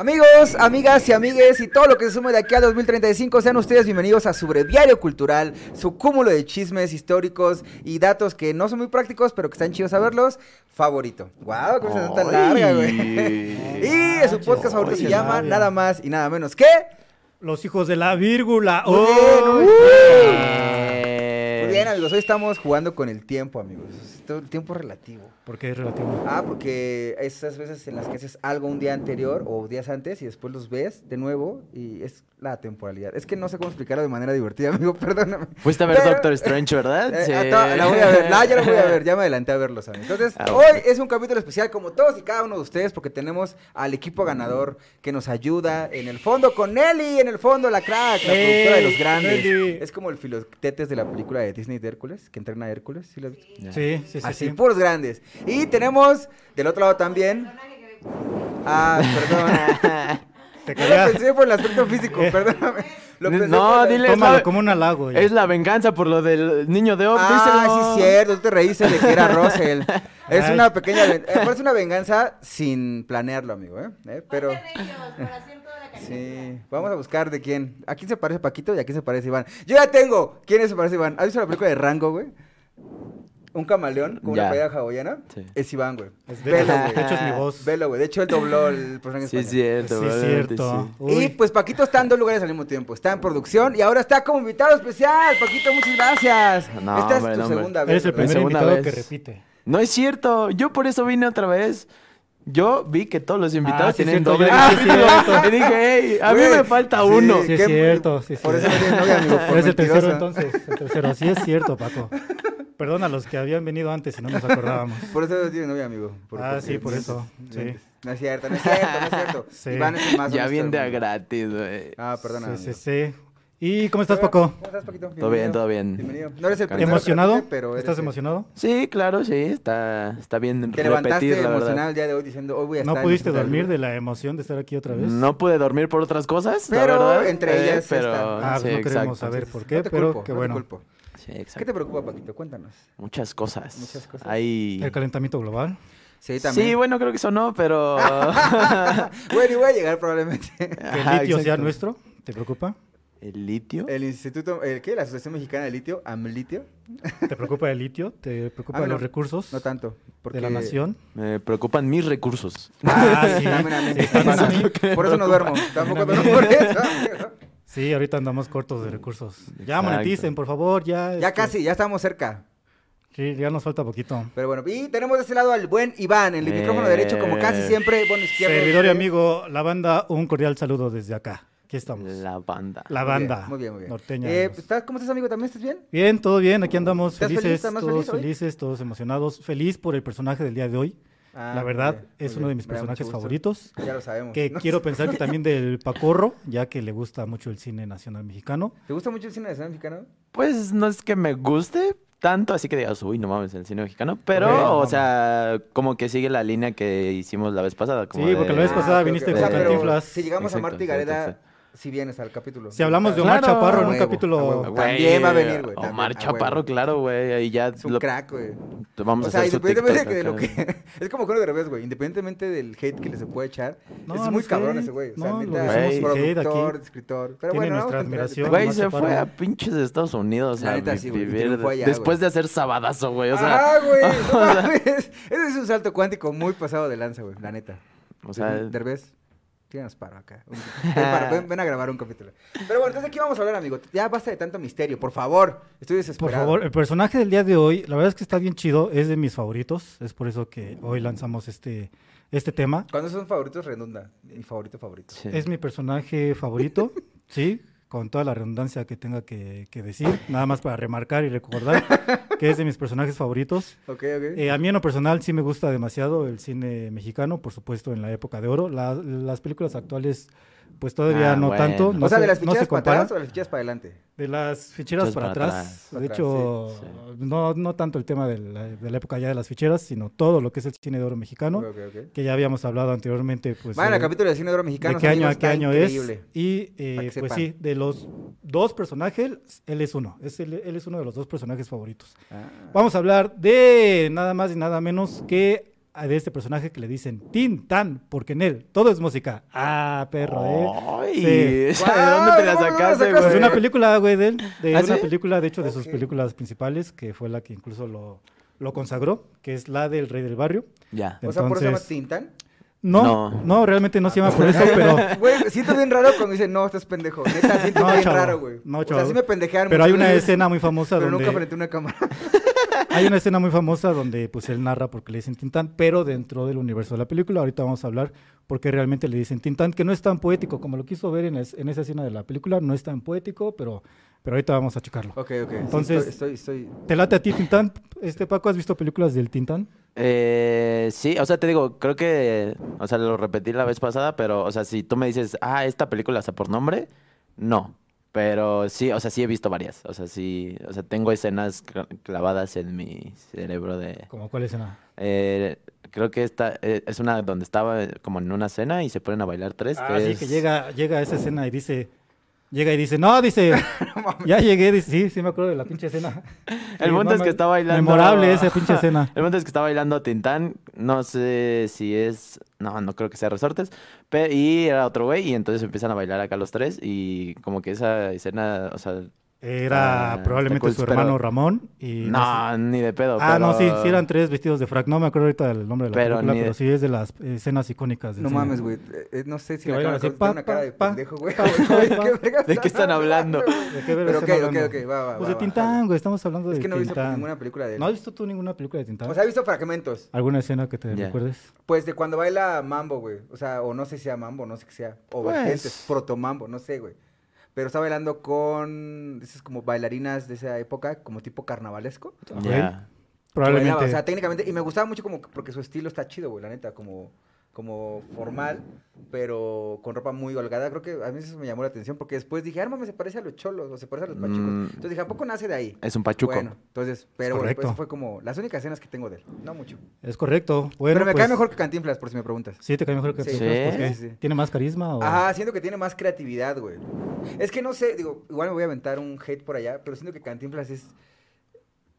Amigos, amigas y amigues y todo lo que se sume de aquí a 2035, sean ustedes bienvenidos a su breviario cultural, su cúmulo de chismes históricos y datos que no son muy prácticos, pero que están chidos saberlos, favorito. ¡Guau! ¡Qué presentación tan larga, güey! y su podcast favorito se llama nada más y nada menos que... Los hijos de la vírgula. ¡Oh! Bien, amigos, hoy estamos jugando con el tiempo, amigos. Todo el tiempo relativo. ¿Por qué es relativo? Ah, porque esas veces en las que haces algo un día anterior o días antes y después los ves de nuevo y es la temporalidad. Es que no sé cómo explicarlo de manera divertida, amigo, perdóname. Fuiste a ver Pero- Doctor Strange, ¿verdad? Eh, Sí. ah, la voy a ver, no, ya la voy a ver, ya me adelanté a verlos, amigos. Entonces, Ah, hoy es un capítulo especial como todos y cada uno de ustedes porque tenemos al equipo ganador que nos ayuda en el fondo con Nelly, en el fondo la crack, la ¡Ey, productora de los grandes. Nelly! Es como el filotetes de la película de Disney de Hércules, que entrena a Hércules, ¿sí lo has visto? Ya. Sí, sí, sí. Así, sí. puros grandes. Y tenemos del otro lado también. Ah, perdón. Te lo pensé por el aspecto físico, Eh. perdóname. Lo pensé No, por dile- Tómalo la- como un halago. ya. Es la venganza por lo del niño de Op. Ah, díselo. sí, cierto, tú te reíste de que era Russell. Es Ay. una pequeña. eh, parece una venganza sin planearlo, amigo, ¿eh? ¿Eh? Pero. Sí, vamos a buscar de quién. ¿A quién se parece Paquito y a quién se parece Iván? Yo ya tengo. ¿Quién se parece Iván? ¿Has visto la película de Rango, güey? Un camaleón con una Ya. playera hawaiana. Sí. Es Iván, güey. Es de, Velo, hecho, güey. de hecho, es mi voz. Velo, güey. De hecho, él dobló el personaje Sí, es español. cierto. Sí, es probablemente cierto. sí. Uy. Y pues Paquito está en dos lugares al mismo tiempo. Está en producción y ahora está como invitado especial. Paquito, muchas gracias. No, Esta hombre, es tu no, hombre. segunda vez. Eres el ¿verdad? primer segunda invitado vez. que repite. No es cierto. Yo por eso vine otra vez. Yo vi que todos los invitados Ah, sí, tienen doble sí, cierto. Y dije, hey, a mí me falta sí, uno. Sí, es cierto. Sí, es Por eso no tienes novia, amigo. Por Eres el tercero entonces. El tercero. Sí, es cierto, Paco. Perdón a los que habían venido antes y no nos acordábamos. Por eso no tienes novia, amigo. Por- Ah, sí, por eso, sí. No es cierto, no es cierto, no es cierto. Sí. Iván es el más Ya del a gratis, güey. Ah, perdona. Sí, sí, sí. ¿Y cómo estás, Paco? ¿Cómo estás, Paquito? Todo bien, todo bien. Bienvenido. No eres el primero ¿Emocionado? pero eres ¿Estás el- emocionado? Sí, claro, sí. Está, está bien Te levantaste repetir, la verdad. el día de hoy diciendo, hoy voy a ¿No estar en pudiste dormir de la emoción de estar aquí otra vez? No pude dormir por otras cosas, la Pero verdad, entre eh, ellas pero, esta. Ah, sí, pues no queremos saber por qué, No te pero culpo, qué no te bueno. culpo. Sí, ¿Qué te preocupa, Paquito? Cuéntanos. Muchas cosas. Muchas cosas. Hay... El calentamiento global. Sí, también. Sí, bueno, creo que eso no, pero... bueno, y voy a llegar probablemente. Que el litio sea nuestro. ¿Te preocupa? ¿El litio? El instituto, ¿el qué? La Asociación Mexicana de Litio, AMLitio. ¿Te preocupa el litio? ¿Te preocupan Ah, no, los recursos No tanto. Porque... de la nación? Me preocupan mis recursos. Ah, sí. También a mí, Sí, también a mí. me Por eso no duermo. Tampoco duermo por eso. Sí, ahorita andamos cortos de recursos. Ya Exacto. moneticen, por favor, ya. Ya este, casi, ya estamos cerca. Sí, ya nos falta poquito. Pero bueno, y tenemos de ese lado al buen Iván, el Eh. micrófono derecho, como casi siempre. Bueno, izquierdo. Servidor y amigo, la banda, un cordial saludo desde acá. Aquí estamos. La, La banda. Muy bien, banda. Muy bien, muy bien. Norteña. Eh, ¿estás- ¿Cómo estás, amigo? ¿También estás bien? Bien, todo bien, aquí andamos ¿Estás feliz? felices, ¿Estás más todos feliz hoy? felices, todos emocionados. Feliz por el personaje del día de hoy. Ah, la verdad, bien, es uno de mis personajes favoritos. Ya lo sabemos. Que ¿no? quiero pensar que también del Pacorro, ya que le gusta mucho el cine nacional mexicano. ¿Te gusta mucho el cine nacional mexicano? Pues no es que me guste tanto, así que digas, uy, no mames, el cine mexicano. Pero, o vamos. sea, como que sigue la línea que hicimos la vez pasada. como Sí, porque la vez de- pasada viniste con Cantinflas. Si llegamos a Marta y Gareda, exacto. Si vienes al capítulo. Si hablamos de Omar Claro. Chaparro en A un huevo, capítulo... a. Güey, También va a venir, güey, también, Omar a Chaparro, claro, güey. Ahí ya Es un lo- crack, güey. vamos O a sea, hacer su independientemente TikTok de lo que... Es como con de revés, güey. Independientemente del hate que le se puede echar. No, es muy cabrón hate, ese güey. O sea, no, lo neta, productor, aquí. escritor. Pero Tiene bueno, nuestra a admiración. Güey, se fue a pinches de Estados Unidos La a neta, sí, güey, vivir después de hacer sabadazo, güey. O sea, Ajá, güey. Ese es un salto cuántico muy pasado de lanza, güey. La neta. o sea, Derbez, tienes paro acá. Un- Ven, para- ven- ven a grabar un capítulo. Pero bueno, entonces aquí vamos a hablar, amigo. Ya basta de tanto misterio, por favor. Estoy Por desesperado. favor, el personaje del día de hoy, la verdad es que está bien chido, es de mis favoritos, es por eso que hoy lanzamos este, este tema. Cuando son favoritos redunda. Mi favorito favorito. sí. Es mi personaje favorito, sí, con toda la redundancia que tenga que, que decir, nada más para remarcar y recordar que es de mis personajes favoritos. Ok, ok. Eh, a mí en lo personal sí me gusta demasiado el cine mexicano, por supuesto en la época de oro. La- las películas actuales pues todavía Ah, no bueno. tanto, no o sea, se, de las no se ficheras para atrás o de las ficheras para adelante. De las ficheras para para atrás. De Atrás, hecho, sí, No, no tanto el tema de la, de la época ya de las ficheras, sino todo lo que es el cine de oro mexicano, que ya habíamos hablado anteriormente. Pues, Vayan eh, al capítulo de cine de oro mexicano. de qué año a qué año increíble. es. Y eh, pues sí, de los dos personajes, él es uno. Es él, él es uno de los dos personajes favoritos. Ah. Vamos a hablar de nada más y nada menos que de este personaje que le dicen Tintán, porque en él todo es música. Ah, perro, ¿eh? Ay, Sí. ¿de dónde te la Guau, ¿cómo la sacaste, sacaste? Es güey? una película, güey, de él. De ¿Ah, una sí? película, de hecho, de sus películas principales, que fue la que incluso lo, lo consagró, que es la del Rey del Barrio. Ya. O sea, por eso se llama Entonces- Tintán. No, No. no, realmente no se llama por eso, pero, Güey, siento bien raro cuando dicen, no, estás pendejo. Neta, siento No, bien chavo, raro, güey. no, o sea, chavo. sí me pendejean pero hay una veces, escena muy famosa Pero nunca donde frente a una cámara. hay una escena muy famosa donde pues él narra porque le dicen Tintán, pero dentro del universo de la película, ahorita vamos a hablar por qué realmente le dicen Tintán, que no es tan poético como lo quiso ver en, es- en esa escena de la película, no es tan poético, pero, pero ahorita vamos a checarlo. Ok, ok. sí, Entonces- estoy, estoy, estoy- ¿Te late a ti Tintán? Este Paco, ¿has visto películas del Tintán? Eh, sí, o sea, te digo, creo que, o sea, lo repetí la vez pasada, pero, o sea, si tú me dices, ah, esta película está por nombre, no. Pero sí, o sea, sí he visto varias. O sea, sí, o sea, tengo escenas cla- clavadas en mi cerebro de... ¿Como cuál escena? eh, creo que esta eh, es una donde estaba eh, como en una cena y se ponen a bailar tres. Ah, que sí, es- que llega, llega a esa escena y dice, llega y dice, no, dice, ya llegué, dice, sí, sí me acuerdo de la pinche escena. El punto es que está bailando. Memorable esa pinche escena. El punto es que está bailando Tintán. No sé si es. No, no creo que sea Resortes. y era otro güey. Y entonces empiezan a bailar acá los tres. Y como que esa escena. O sea. Era Ah, probablemente está su cool, hermano pero- Ramón. Y no sé- ni de pedo. Ah, no, sí, sí eran tres vestidos de frac. No me acuerdo ahorita del nombre de la Pero película, de- pero sí es de las escenas icónicas del No cine. mames, güey. eh, eh, no sé si así, tiene pa, una cara de pa, pendejo, güey. pa, Güey, pa, ¿de pa. qué ¿De están hablando? ¿De qué Pero ok, están ok, hablando? ok, va, va, Pues va, de Tintán, güey, estamos hablando de Es que no he visto Tintán. ninguna película de él. ¿No has visto tú ninguna película de Tintán? O sea, he visto fragmentos. ¿Alguna escena que te recuerdes? Pues de cuando baila mambo, güey. O sea, o no sé si sea mambo, no sé qué sea. O Pues- vergentes, protomambo, no sé, güey. Pero está bailando con esas como bailarinas de esa época, como tipo carnavalesco. Probablemente. Bailaba, o sea, técnicamente, y me gustaba mucho como que- porque su estilo está chido, güey, la neta, como, como formal, pero con ropa muy holgada. Creo que a mí eso me llamó la atención porque después dije, mames, se parece a los cholos o se parece a los pachucos. Mm. Entonces dije, ¿a poco nace de ahí? Es un pachuco. Bueno, entonces, pero bueno, pues fue como las únicas escenas que tengo de él, no mucho. Es correcto. Bueno, pero me pues, cae mejor que Cantinflas, por si me preguntas. Sí, te cae mejor que Sí. ¿por Sí, qué? sí, sí. ¿Tiene más carisma o...? Ajá, siento que tiene más creatividad, güey. Es que no sé, digo, igual me voy a aventar un hate por allá, pero siento que Cantinflas es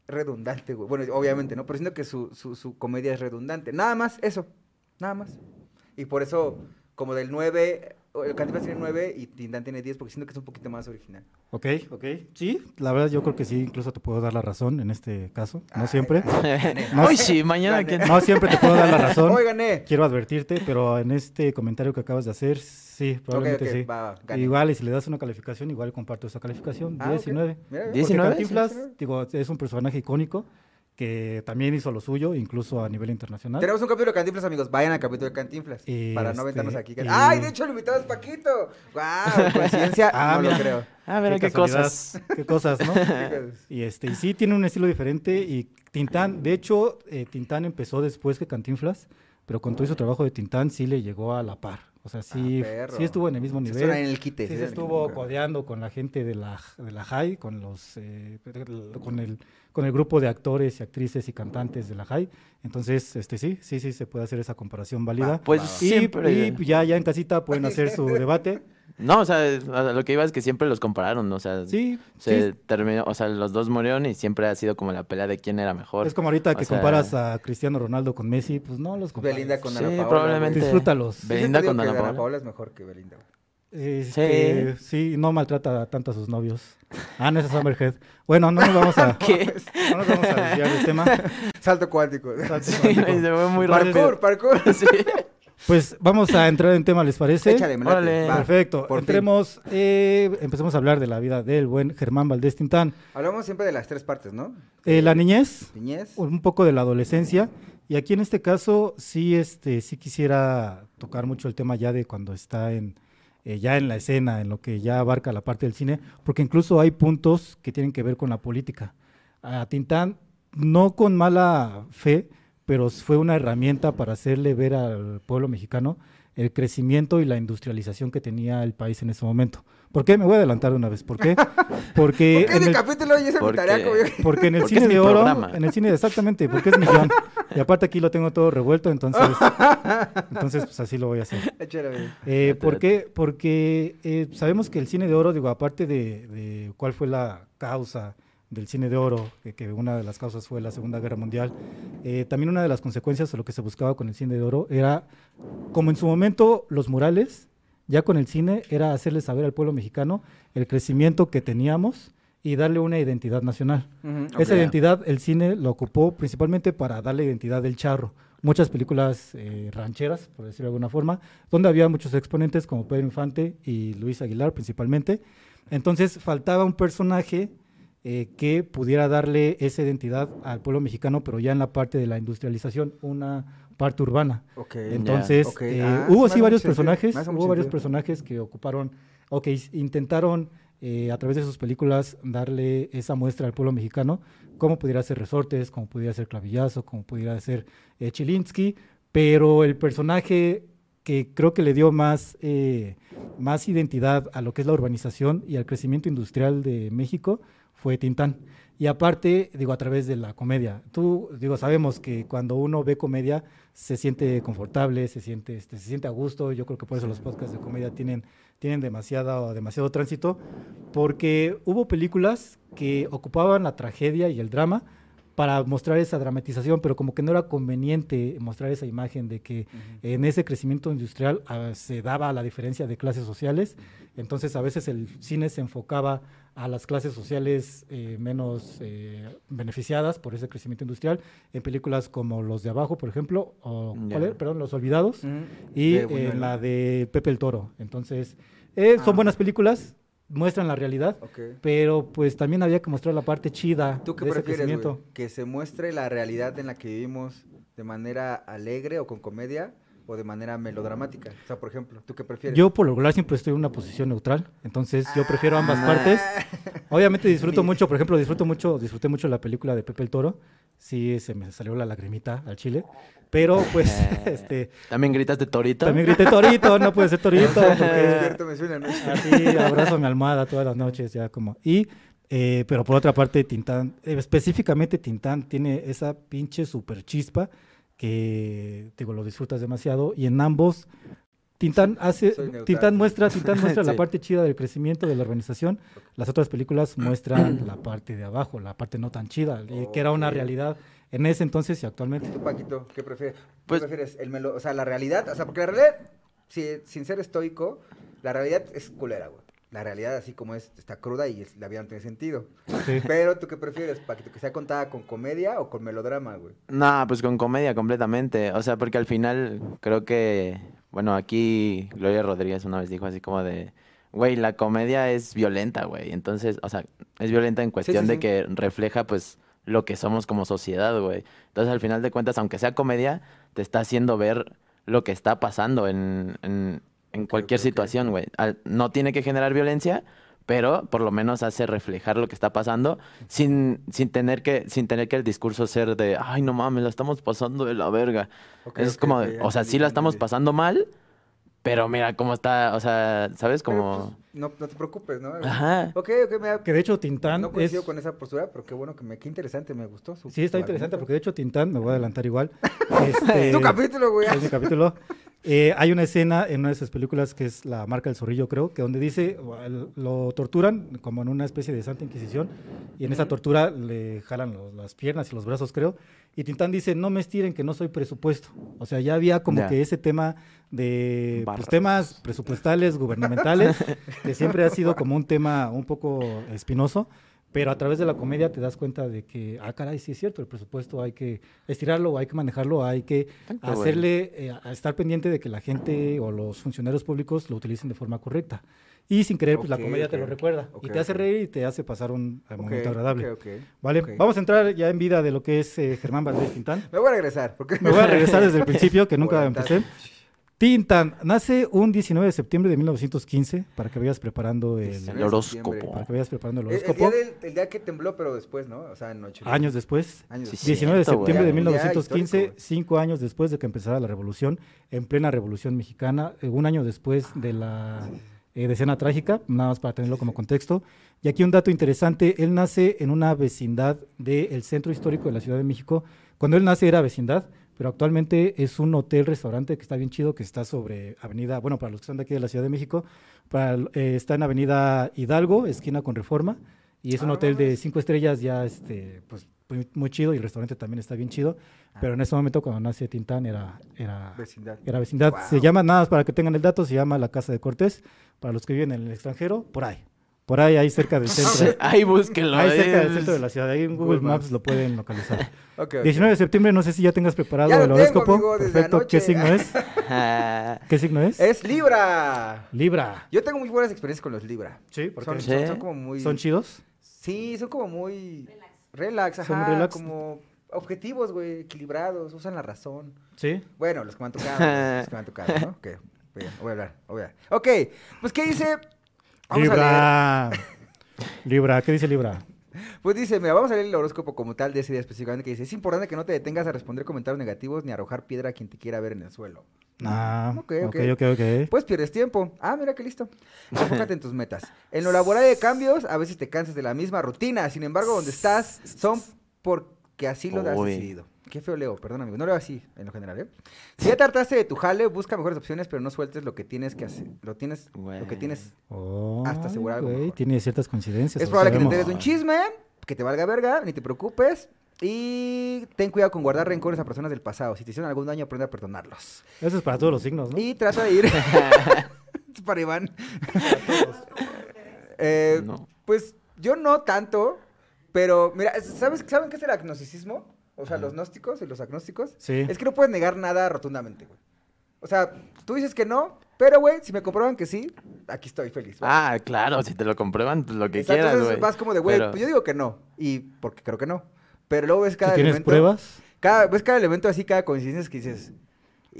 redundante, güey. Bueno, obviamente, ¿no? Pero siento que su, su, su comedia es redundante. Nada más, eso. Nada más. Y por eso, como del 9, o el Cantinflas tiene 9 y Tintán tiene 10, porque siento que es un poquito más original. Ok, ok. Sí, la verdad yo creo que sí, incluso te puedo dar la razón en este caso. No Ay, siempre. No sé. sí, mañana que. No siempre te puedo dar la razón. ¡Hoy gané! Quiero advertirte, pero en este comentario que acabas de hacer, sí, probablemente ok, sí. va. Igual, y si le das una calificación, igual comparto esa calificación, Ah, 10 ok. y 9. Mira, mira. 10 y Porque 9, Cantinflas, sí, sí, sí. digo, es un personaje icónico que también hizo lo suyo, incluso a nivel internacional. Tenemos un capítulo de Cantinflas, amigos. Vayan al capítulo de Cantinflas. Y para no este, aventarnos aquí. y- ¡Ay, de hecho, el invitado es Paquito! ¡Guau! Coincidencia, Ah, no lo mira. creo. A ver, qué, cosas. Qué cosas, ¿no? Y este, y sí tiene un estilo diferente y Tintán, de hecho, eh, Tintán empezó después que Cantinflas, pero con todo su trabajo de Tintán sí le llegó a la par. O sea, sí, Ah, sí estuvo en el mismo Se nivel. suena en el quite. Sí, sí, se el estuvo quite. codeando con la gente de la, de la high, con los eh, con el con el grupo de actores y actrices y cantantes de la high. Entonces, este sí, sí, sí se puede hacer esa comparación válida. Pues y, siempre. y ya, ya en casita pueden hacer su debate. No, o sea, lo que iba es que siempre los compararon, o sea, Sí, se sí, terminó, o sea, los dos murieron y siempre ha sido como la pelea de quién era mejor. Es como ahorita O que sea, comparas a Cristiano Ronaldo con Messi, pues no los compares. Belinda con Sí, Ana Paola. probablemente. Disfrútalos. Belinda con Ana Ana Paola. Paola es mejor que Belinda. Este, sí. no maltrata tanto a sus novios. Ah, no, esa es Amber Heard. Bueno, no nos vamos a, ¿Qué? no nos vamos a desviar del tema. Salto cuántico. Salto Sí, cuántico. se fue muy parkour, rápido. parkour. Sí. Pues vamos a entrar en tema, ¿les parece? Échale, me late. Órale. Va. Perfecto. por. Entremos, eh, empecemos a hablar de la vida del buen Germán Valdés Tintán. Hablamos siempre de las tres partes, ¿no? Eh, la niñez, Niñez. un poco de la adolescencia. Y aquí en este caso sí, este, sí quisiera tocar mucho el tema ya de cuando está en, eh, ya en la escena, en lo que ya abarca la parte del cine, porque incluso hay puntos que tienen que ver con la política. A Tintán, no con mala fe, pero fue una herramienta para hacerle ver al pueblo mexicano el crecimiento y la industrialización que tenía el país en ese momento. ¿Por qué? Me voy a adelantar de una vez. ¿Por qué? Porque ¿Por qué en de el- capítulo y esa Porque- tarea? como yo- porque en el Porque cine de oro, programa. en el cine exactamente, porque es mi guion. Y aparte aquí lo tengo todo revuelto, entonces, entonces pues así lo voy a hacer. Eh, ¿Por qué? Porque eh, sabemos que el cine de oro, digo, aparte de, de cuál fue la causa del cine de oro, que, que una de las causas fue la Segunda Guerra Mundial. Eh, también una de las consecuencias de lo que se buscaba con el cine de oro era, como en su momento los murales, ya con el cine era hacerle saber al pueblo mexicano el crecimiento que teníamos y darle una identidad nacional. Esa identidad el cine lo ocupó principalmente para darle identidad del charro. Muchas películas eh, rancheras, por decirlo de alguna forma, donde había muchos exponentes como Pedro Infante y Luis Aguilar principalmente. Entonces faltaba un personaje eh, que pudiera darle esa identidad al pueblo mexicano, pero ya en la parte de la industrialización, una parte urbana. Ok. Entonces, Ok, eh, ah, hubo sí varios sentido, personajes, hubo varios personajes que ocuparon, o que is- intentaron eh, a través de sus películas darle esa muestra al pueblo mexicano, como pudiera ser Resortes, como pudiera ser Clavillazo, como pudiera ser Chilinsky, pero el personaje que creo que le dio más, más identidad a lo que es la urbanización y al crecimiento industrial de México fue Tintán. Y aparte, digo, a través de la comedia. Tú, digo, sabemos que cuando uno ve comedia se siente confortable, se siente, este, se siente a gusto. Yo creo que por eso los podcasts de comedia tienen, tienen demasiado, demasiado tránsito, porque hubo películas que ocupaban la tragedia y el drama para mostrar esa dramatización, pero como que no era conveniente mostrar esa imagen de que en ese crecimiento industrial ah, se daba la diferencia de clases sociales, entonces a veces el cine se enfocaba a las clases sociales eh, menos eh, beneficiadas por ese crecimiento industrial, en películas como Los de Abajo, por ejemplo, o, perdón, Los Olvidados, Ujú. y De Buñuel. en la de Pepe el Toro. Entonces, eh, son Ah. buenas películas, muestran la realidad, pero pues también había que mostrar la parte chida ¿Tú qué de ese prefieres. ¿Que se muestre la realidad en la que vivimos de manera alegre o con comedia o de manera melodramática? O sea, por ejemplo, ¿tú qué prefieres? Yo por lo regular siempre estoy en una posición neutral, entonces yo prefiero ambas Ah. partes. Obviamente disfruto mucho, por ejemplo, disfruto mucho, disfruté mucho la película de Pepe el Toro. Sí, se me salió la lagrimita al chile. Pero pues, Eh, este, ¿También gritas de torito? también grité torito, no puede ser torito, porque despierto, me suena, ¿no? así abrazo mi almohada todas las noches, ya como. Y, eh, pero por otra parte, Tintán, eh, específicamente Tintán tiene esa pinche super chispa que, digo, lo disfrutas demasiado. Y en ambos, Tintán hace. Tintán muestra, Tintán muestra la parte chida del crecimiento de la organización. Las otras películas muestran la parte de abajo, la parte no tan chida, y que era una realidad en ese entonces y actualmente. ¿Tú, Paquito, qué prefieres? ¿Qué Pues- prefieres? El melo, o sea, la realidad, o sea, porque la realidad, si, sin ser estoico, la realidad es culera, güey. La realidad, así como es, está cruda y es- la vida no tiene sentido. Sí. Pero, ¿tú qué prefieres, Paquito? ¿Que sea contada con comedia o con melodrama, güey? No, pues con comedia completamente. O sea, porque al final creo que, bueno, aquí Gloria Rodríguez una vez dijo así como de, güey, la comedia es violenta, güey. Entonces, o sea, es violenta en cuestión sí, de sí. que refleja pues lo que somos como sociedad, güey. Entonces, al final de cuentas, aunque sea comedia, te está haciendo ver lo que está pasando en, en, en cualquier situación, güey. No tiene que generar violencia, pero por lo menos hace reflejar lo que está pasando sin, sin tener que sin tener que el discurso ser de ay no mames la estamos pasando de la verga Ok, es ok, como ok, de, ya o sea sí la estamos pasando mal pero mira cómo está o sea sabes como pues, no, no te preocupes, ¿no? Ajá. Ok, ok, me da... Que de hecho Tintán No es... coincido con esa postura, pero qué bueno que me... Qué interesante, me gustó. su- Sí, está su interesante argumento. porque de hecho Tintán, me voy a adelantar igual. este, Tu capítulo, güey. es mi capítulo. Eh, hay una escena en una de esas películas que es La marca del zorrillo, creo, que donde dice, lo torturan como en una especie de santa inquisición, y en esa tortura le jalan los- las piernas y los brazos, creo, y Tintán dice, no me estiren que no soy presupuesto. O sea, ya había como que ese tema de pues, temas presupuestales, gubernamentales, que siempre ha sido como un tema un poco espinoso, pero a través de la comedia te das cuenta de que, ah, caray, sí es cierto, el presupuesto hay que estirarlo, hay que manejarlo, hay que hacerle, eh, a estar pendiente de que la gente o los funcionarios públicos lo utilicen de forma correcta. Y sin querer, pues la comedia te lo recuerda y te hace reír y te hace pasar un eh, momento agradable. ok, ok. Vale, vamos a entrar ya en vida de lo que es eh, Germán Valdés Tintán. Me voy a regresar, porque... Me voy a regresar desde el principio, que nunca empecé. Tintán nace un 19 de septiembre de 1915, para que vayas preparando el, 19 el de horóscopo para que vayas preparando el El, el horóscopo. día del, el día que tembló, pero después, ¿no? O sea, en noche. Años después, Años Sí, después. sí. 19 de septiembre de Un día 1915, histórico, güey. cinco años después de que empezara la revolución, en plena revolución mexicana, eh, un año después de la eh, decena trágica, nada más para tenerlo como contexto. Y aquí un dato interesante, él nace en una vecindad del centro histórico de la Ciudad de México. Cuando él nace era vecindad, pero actualmente es un hotel, restaurante que está bien chido, que está sobre avenida, bueno, para los que son de aquí de la Ciudad de México, para, eh, está en avenida Hidalgo, esquina con Reforma, Y es un Ah, hotel de cinco estrellas ya, este, pues muy, chido y el restaurante también está bien chido. Pero en ese momento cuando nace Tintán era, era, Vecindad. era vecindad. Se Wow. llama, nada más para que tengan el dato, se llama la Casa de Cortés. Para los que viven en el extranjero, por ahí. Por ahí, ahí cerca del centro. Ahí búsquenlo. ahí cerca del centro de la ciudad. Ahí en Google, Google Maps lo pueden localizar. Ok, ok. 19 de septiembre, no sé si ya tengas preparado Ya lo el tengo, horóscopo. amigo, desde Perfecto. ¿Qué signo es? ¿Qué signo es? Es Libra. Libra. Yo tengo muy buenas experiencias con los Libra. Sí, porque Son, Sí. son- son como muy... son chidos. Sí, son como muy... Relax, ajá. Son relax. Como objetivos, güey, equilibrados, usan la razón. Sí. Bueno, los que me han tocado, los que me han tocado, ¿no? Ok, bien, voy a hablar, voy a hablar. Ok, pues, ¿qué dice? Vamos a leer. Libra. Libra, ¿qué dice Libra? Pues dice, mira, vamos a leer el horóscopo como tal de ese día específicamente que dice, es importante que no te detengas a responder comentarios negativos ni arrojar piedra a quien te quiera ver en el suelo. Ah, Ok, ok, ok. ok, ok. Pues pierdes tiempo. Ah, mira qué listo. Enfócate en tus metas. En lo laboral de cambios, a veces te cansas de la misma rutina. Sin embargo, donde estás son porque así lo has decidido. Qué feo leo, perdón amigo. No leo así en lo general, ¿eh? Si ya trataste de tu jale, busca mejores opciones, pero no sueltes lo que tienes que hacer. Lo tienes, lo que tienes. Oh, Hasta asegurar algo güey, mejor. Tiene ciertas coincidencias. Es probable que te enteres de un chisme, que te valga verga, ni te preocupes. Y ten cuidado con guardar rencores a personas del pasado. Si te hicieron algún daño, aprende a perdonarlos. Eso es para todos los signos, ¿no? Y trata de ir. es para Iván. Eh, No. Pues yo no tanto, pero mira, ¿sabes, ¿saben qué es el agnosticismo? O sea, los gnósticos y los agnósticos. Sí. Es que no puedes negar nada rotundamente, güey. O sea, tú dices que no, pero, güey, si me comprueban que sí, aquí estoy feliz. Ah, claro, si te lo comprueban, pues, lo que Exacto, quieras, entonces güey. vas como de, güey, Pero- pues yo digo que no, y porque creo que no. Pero luego ves cada tienes elemento. pruebas, Cada, ves cada elemento así, cada coincidencia que dices.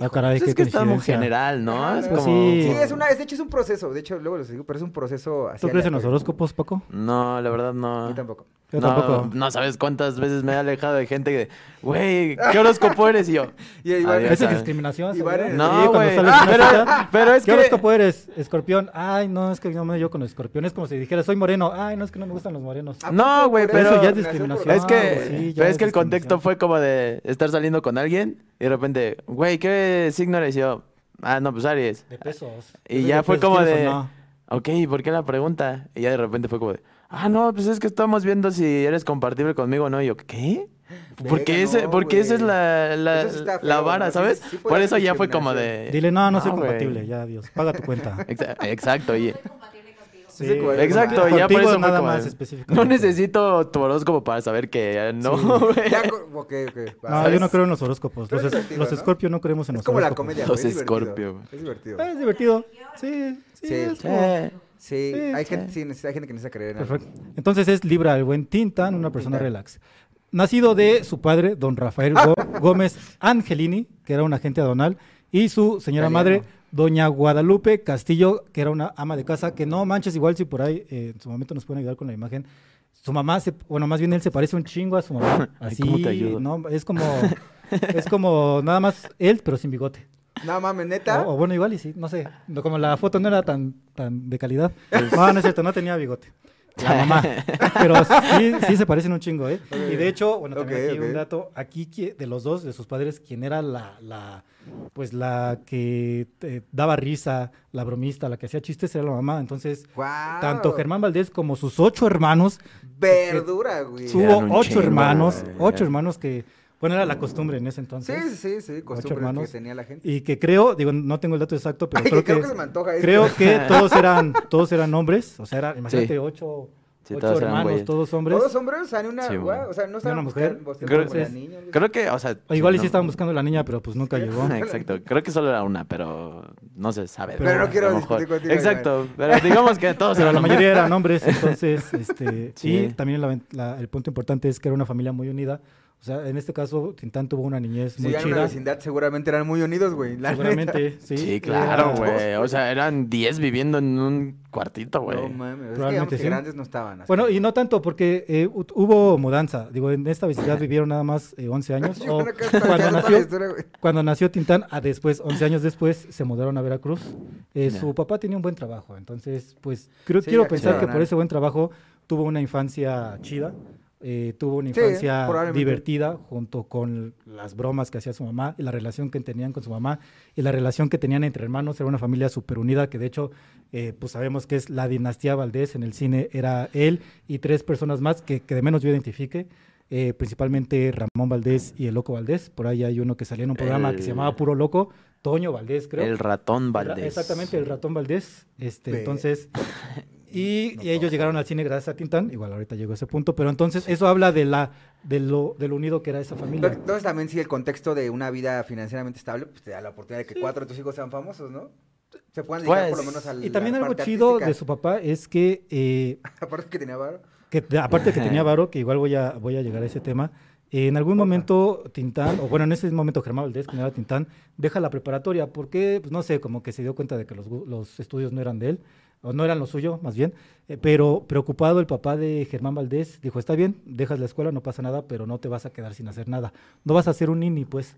ah, caray, Pues qué es que está muy coincidencia. general, ¿no? Es pues como... sí. Sí, es una, es, de hecho es un proceso, de hecho luego les digo, pero es un proceso así. ¿Tú crees en los aleatorio. horóscopos, Paco? No, la verdad no. Yo tampoco. Yo no, tampoco. No sabes cuántas veces me he alejado de gente que, güey, ¿qué horóscopo eres? Y yo, Y Iván, Adiós, Esa es discriminación. No, Sí, cuando güey. una pero, es ¿Qué que... horóscopo eres? Escorpión. Ay, no, es que no me yo con escorpión. Es como si dijera, soy moreno. Ay, no, es que no me gustan los morenos. ¿A No, güey, pero- Eso ya es discriminación. Es que, sí, pero es es que el contexto fue como de estar saliendo con alguien y de repente, güey, ¿qué signo eres? Y yo, ah, no, pues Aries. De pesos. Y ¿Es ya fue pesos, como de, no? ok, ¿y por qué la pregunta? Y ya de repente fue como de, ah, no, pues es que estamos viendo si eres compatible conmigo o no. Y yo, ¿qué? Porque, ese, no, porque esa es la, la, sí vara, ¿no? ¿sabes? Sí, sí puede Por eso ya fue como de... Dile, no, no soy No, güey. compatible. Ya, Dios. Paga tu cuenta. Exa- Exacto, y... Sí. Exacto, ya por eso nada más de, específicamente. No necesito tu horóscopo para saber que no, Sí. güey. Ya, co- ok, ok. va. No, yo no creo en los horóscopos. Pero Los, es es- los ¿no? Scorpio no creemos en Es los como la horóscopos. comedia. Los es divertido. Scorpio, güey. Es divertido. Es divertido. Sí, sí. Sí. es como- Eh, Sí, hay. Gente, sí, necesita- hay gente que necesita creer en algo. Perfecto. Entonces es Libra, el buen Tintan, una persona relax. Nacido de su padre, don Rafael Gó- Gómez Angelini, que era un agente aduanal, y su señora Italiano. madre, doña Guadalupe Castillo, que era una ama de casa, que no manches igual si por ahí eh, en su momento nos pueden ayudar con la imagen. Su mamá, se, bueno, más bien él se parece un chingo a su mamá. Ay, Así, ¿cómo te ayudo? ¿no? Es como, es como nada más él, pero sin bigote. No mames, neta. O, o bueno, igual y sí, no sé. no- Como la foto no era tan, tan de calidad. No, no es cierto, no tenía bigote. La mamá. Pero sí, sí se parecen un chingo, ¿eh? Y de hecho, bueno, también Ok, aquí un dato. Aquí de los dos, de sus padres, quién era la, la pues la que eh, daba risa, la bromista, la que hacía chistes, era la mamá. Entonces, tanto Germán Valdés como sus ocho hermanos, Verdura, güey. Tuvo ocho chingo, hermanos, güey. ocho hermanos que, bueno, era la costumbre en ese entonces. Sí, sí, sí, costumbre hermanos. que tenía la gente. Y que creo, digo, no tengo el dato exacto, pero Ay, creo, que creo que, se me antoja eso. creo que todos eran, todos eran hombres, o sea, era, imagínate, Sí. ocho, Sí, ocho todos hermanos, todos hombres. Todos hombres, o sea, ni una, Sí, o sea, no estaban una mujer. Creo- la niña. Creo que, o sea... O igual y no- sí estaban buscando a la niña, pero pues nunca llegó. Exacto, creo que solo era una, pero no se sabe. Pero no a quiero lo mejor. discutir contigo, Exacto, pero digamos que todos Pero eran la mayoría eran hombres, entonces, este, Sí. y también la- la- el punto importante es que era una familia muy unida. O sea, en este caso, Tintán tuvo una niñez Si muy ya en una chida. vecindad seguramente eran muy unidos, güey. la neta. Seguramente, sí. Sí, claro, Era- güey. O sea, eran 10 viviendo en un cuartito, güey. No mames, es que Probablemente que sí. grandes no estaban. así. Bueno, y no tanto, porque eh, hu- hubo mudanza. Digo, en esta vecindad vivieron nada más eh, 11 años. Yo o que cuando, la nació, historia, cuando nació Tintán, a después, 11 años después, se mudaron a Veracruz. Eh. Su papá tenía un buen trabajo, entonces, pues, creo, Sí, quiero que pensar que por ese buen trabajo tuvo una infancia chida. Eh, tuvo una Sí, infancia probablemente. divertida junto con las bromas que hacía su mamá y la relación que tenían con su mamá y la relación que tenían entre hermanos. Era una familia súper unida que de hecho, eh, pues sabemos que es la dinastía Valdés en el cine. Era él y tres personas más que, que de menos yo identifique. eh, principalmente Ramón Valdés y el Loco Valdés. Por ahí hay uno que salía en un programa que se El- llamaba Puro Loco, Toño Valdés, creo. El ratón El ra- Valdés. Exactamente, el ratón Valdés. Este, entonces, y, y ellos llegaron al cine gracias a Tintán. Igual ahorita llegó a ese punto, pero entonces eso habla de la de lo, de lo unido que era esa familia. Pero Entonces también si el contexto de una vida financieramente estable, pues te da la oportunidad de que cuatro de tus hijos sean famosos, ¿no? Se puedan dedicar por lo Pues, menos al Y también algo chido artística. de su papá es que, eh, Aparte que tenía varo. que de- aparte que tenía varo, que igual voy a, voy a llegar a ese tema, eh, en algún momento Tintán, o bueno, en ese momento Germán Valdés, que no era Tintán, deja la preparatoria porque, pues, no sé, como que se dio cuenta de que los, gu- los estudios no eran de él, o no eran lo suyo, más bien, eh, pero preocupado el papá de Germán Valdés dijo, está bien, dejas la escuela, no pasa nada, pero no te vas a quedar sin hacer nada. No vas a ser un nini, pues,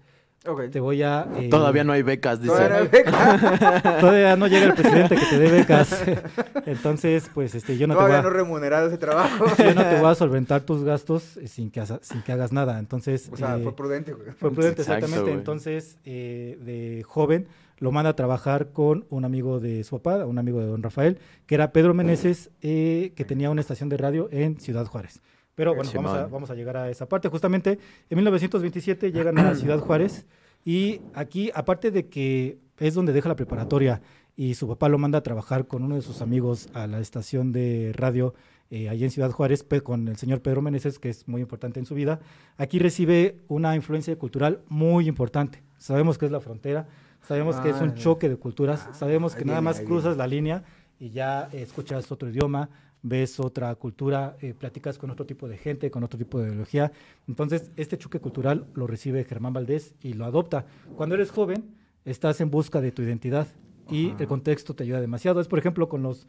Ok. te voy a... eh, Todavía no hay becas, dice. Todavía no hay beca, Todavía no llega el presidente que te dé becas. Entonces, pues, este, yo no te voy todavía a... no remunerado ese trabajo. yo no te voy a solventar tus gastos eh, sin que, haza- sin que hagas nada. Entonces, O sea, eh, fue prudente, güey. fue prudente, Exacto, exactamente. güey. Entonces, eh, de joven, lo manda a trabajar con un amigo de su papá, un amigo de don Rafael, que era Pedro Meneses, eh, que tenía una estación de radio en Ciudad Juárez. Pero bueno, vamos a, Simón. vamos a llegar a esa parte. Justamente en 1927 llegan a Ciudad Juárez y aquí, aparte de que es donde deja la preparatoria y su papá lo manda a trabajar con uno de sus amigos a la estación de radio eh, allí en Ciudad Juárez con el señor Pedro Meneses, que es muy importante en su vida, aquí recibe una influencia cultural muy importante. Sabemos que es la frontera, sabemos que es un choque de culturas, ah, sabemos que nada más cruzas la línea y ya eh, escuchas otro idioma, ves otra cultura, eh, platicas con otro tipo de gente, con otro tipo de ideología. Entonces, este choque cultural lo recibe Germán Valdés y lo adopta. Cuando eres joven, estás en busca de tu identidad y el contexto te ayuda demasiado. Es, por ejemplo, con los...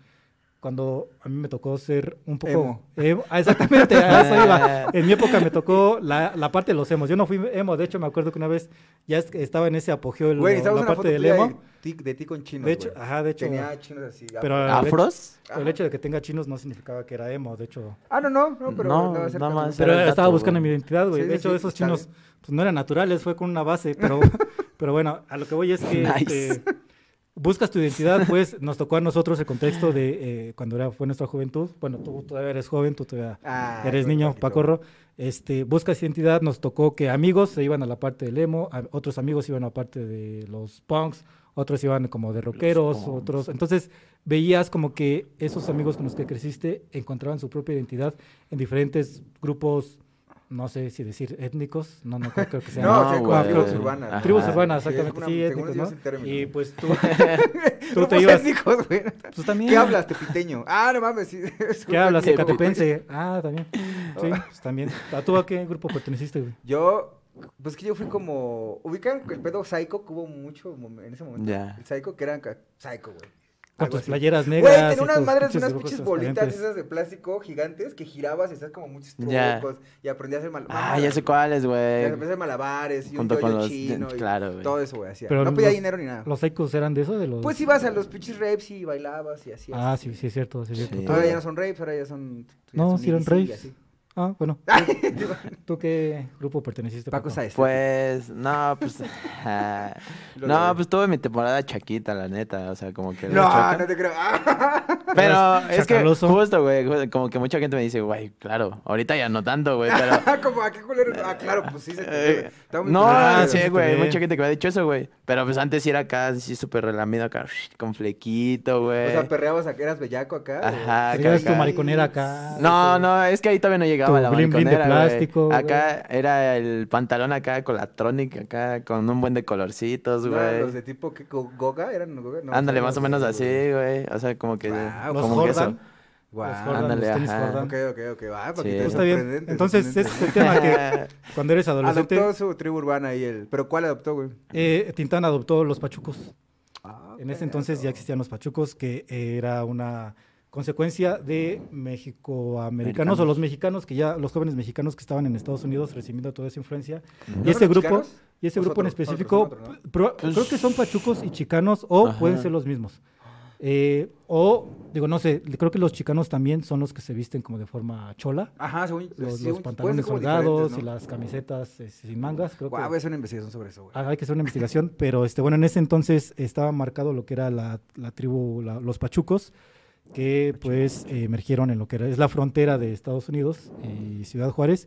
Cuando a mí me tocó ser un poco... Emo. emo. Ah, exactamente, a eso iba. En mi época me tocó la, la parte de los emos. Yo no fui emo, de hecho me acuerdo que una vez ya es- estaba en ese apogeo el- Güey, la una parte foto del emo. de ti, de ti con chinos, De hecho, güey. ajá, de hecho. Tenía chinos así. Pero- afro. ¿Afros? El hecho de que tenga chinos no significaba que era emo, de hecho. Ah, no, no, no, pero No, nada más Pero estaba dato, buscando güey. mi identidad, güey. Sí, de sí, hecho, sí, esos chinos pues, no eran naturales, fue con una base, pero, pero bueno, a lo que voy es que Nice. este, buscas tu identidad, pues nos tocó a nosotros el contexto de eh, cuando era, fue nuestra juventud. Bueno, tú todavía eres joven, tú todavía Ah, eres güey, niño. Pacorro. Este, buscas identidad, nos tocó que amigos se iban a la parte del emo, a- otros amigos iban a la parte de los punks, otros iban como de rockeros, otros. Entonces veías como que esos amigos con los que creciste encontraban su propia identidad en diferentes grupos, no sé si decir étnicos, no, no creo, creo que sea. No, No, sea, tribus urbanas. Tribus urbanas, Sí, es exactamente, una- sí, étnicos. Y pues tú, tú te ibas, étnicos, güey. pues también. ¿Qué hablas, tepiteño? Ah, no mames. Sí, ¿Qué hablas? étnico, Ecatepense. Ah, también. Sí, pues también. ¿A tú a qué grupo perteneciste, güey? Yo, pues que yo fui como. ¿Ubican el pedo Psycho que hubo mucho en ese momento? Ya. El Psycho, que eran ca- Psycho, güey. Con tus así. playeras Güey, negras. tenía y unas madres, unas pinches bolitas esas de plástico gigantes que girabas y hacías como muchos Ya. trucos y aprendí a hacer mal Ah, ya sé cuáles, güey. empecé a hacer malabares y Junto un con los- chino y claro, güey. todo eso, güey, hacía. Pero no pedía los- dinero ni nada. ¿Los psychos eran de eso? De los... Pues ibas a los pinches rapes y bailabas y así. Ah, sí, sí, es cierto, sí, es cierto. Sí. Ahora ya no son rapes, ahora ya son... ya No, son sí eran así. Ah, bueno. ¿Tú qué grupo perteneciste? Paco Paco? Pues, no, pues. ah, no, pues tuve mi temporada chaquita, la neta. O sea, como que. No, no te creo. Pero Eras es que justo, güey, como que mucha gente me dice, güey, claro, ahorita ya no tanto, güey, pero... como a qué culero. Ah, claro, pues sí se te Eh, no. Ah, sí, güey, mucha gente que me ha dicho eso, güey. Pero pues antes sí era acá, sí súper relamido acá, con flequito, güey. O sea, perreabas a que eras bellaco acá. Ajá, acá, Tenías tu acá. mariconera acá. No, no, es que ahí todavía no llegaba Tu la blin blin de mariconera, plástico. Acá era el pantalón acá con la tronic, acá con un buen de colorcitos, No, güey. los de tipo que Go- Goga eran Goga. No, Ándale, más o menos así, güey. O sea, como que... Guau, Los. Jordan. Guau. Los Jordan, Ándale, los tenis ajá. Jordan. Ok, ok, ok. Ah, Sí. es Está bien. Entonces, es el tema que cuando eres adolescente, Adoptó su tribu urbana ahí él. ¿Pero cuál adoptó, güey? eh, Tintán adoptó los pachucos. Ah, En ese entonces ya existían los pachucos, que era una consecuencia de mexicoamericanos o los mexicanos que ya, los jóvenes mexicanos que estaban en Estados Unidos recibiendo toda esa influencia. ¿No Y ese grupo, y ese ¿O grupo en específico, Pues- creo que son pachucos y chicanos o Ajá. pueden ser los mismos. Eh, o, digo, no sé, creo que los chicanos también son los que se visten como de forma chola. Ajá, según, Los, pantalones holgados diferentes, y ¿no? las camisetas eh, sin mangas. Creo que voy a hacer una investigación sobre eso, güey. Ah, hay que hacer una investigación, pero este, bueno, en ese entonces estaba marcado lo que era la, la tribu, la- los pachucos, que pues eh, emergieron en lo que era, es la frontera de Estados Unidos y Ciudad Juárez,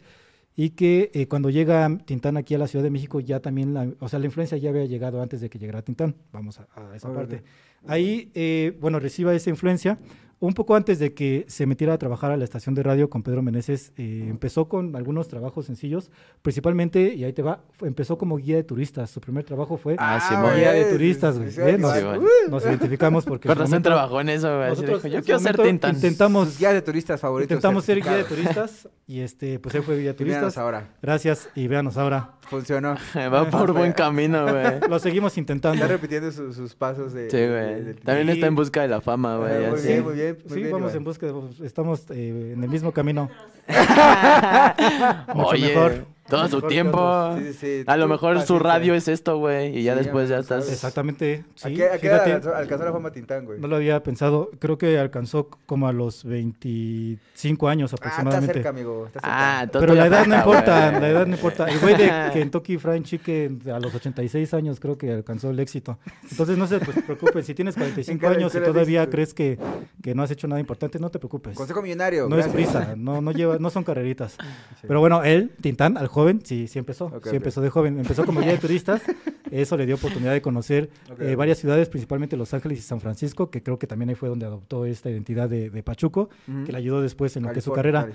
y que eh, cuando llega Tintán aquí a la Ciudad de México ya también, la, o sea, la influencia ya había llegado antes de que llegara Tintán, vamos a, a esa parte. ok. Ahí, eh, bueno, reciba esa influencia. Un poco antes de que se metiera a trabajar a la estación de radio con Pedro Meneses, eh, empezó con algunos trabajos sencillos, principalmente, y ahí te va, empezó como guía de turistas. Su primer trabajo fue Ah, güey, guía de sí, turistas, sí, güey. sí, ¿eh? sí, Nos, sí, nos identificamos porque... su razón trabajó en eso, güey. Nosotros dijo, yo quiero ser Tintan. intentamos- Sus guías de turistas favoritos. Intentamos ser guía de turistas y este, pues él fue Y véanos ahora. Gracias y véanos ahora. Funcionó. Va por buen camino, güey. Lo seguimos intentando. Está repitiendo su- sus pasos de. Sí, güey. También Y- está en busca de la fama, güey. Ah, muy así. bien, muy bien. muy Sí, bien, vamos Iván. en busca, de- estamos eh, en el mismo camino. Mucho Oye, mejor. Todo su tiempo. otros. Sí, sí, sí. A lo mejor su radio es esto, güey. Y ya Sí, después ya no estás. Exactamente. ¿A Sí, qué, a qué edad alcanzó, la fama Tintán, güey? no lo había pensado. Creo que alcanzó como a los 25 años Ah, está aproximadamente. cerca, amigo. Está cerca. Ah, Pero la edad no importa, güey. la edad no importa. El güey de Kentucky Fried Chicken a los 86 años creo que alcanzó el éxito. Entonces no se pues, preocupen, si tienes 45 cada años y todavía crees que, que no has hecho nada importante, no te preocupes. Consejo millonario. No es prisa, no, no, lleva, no son carreritas. Pero bueno, él, Tintán, al joven, sí, sí empezó. Ok, sí ok. empezó de joven. Empezó como guía de turistas. Eso le dio oportunidad de conocer Ok, eh, varias ciudades, principalmente Los Ángeles y San Francisco, que creo que también ahí fue donde adoptó esta identidad de, de Pachuco, que le ayudó después en lo que es su carrera.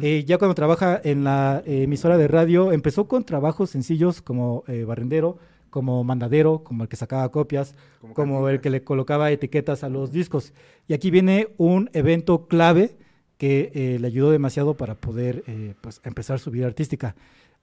Eh, ya cuando trabaja en la eh, emisora de radio, empezó con trabajos sencillos como eh, barrendero, como mandadero, como el que sacaba copias, Como como el que le colocaba etiquetas a los discos. Y aquí viene un evento clave que eh, le ayudó demasiado para poder eh, pues, empezar su vida artística.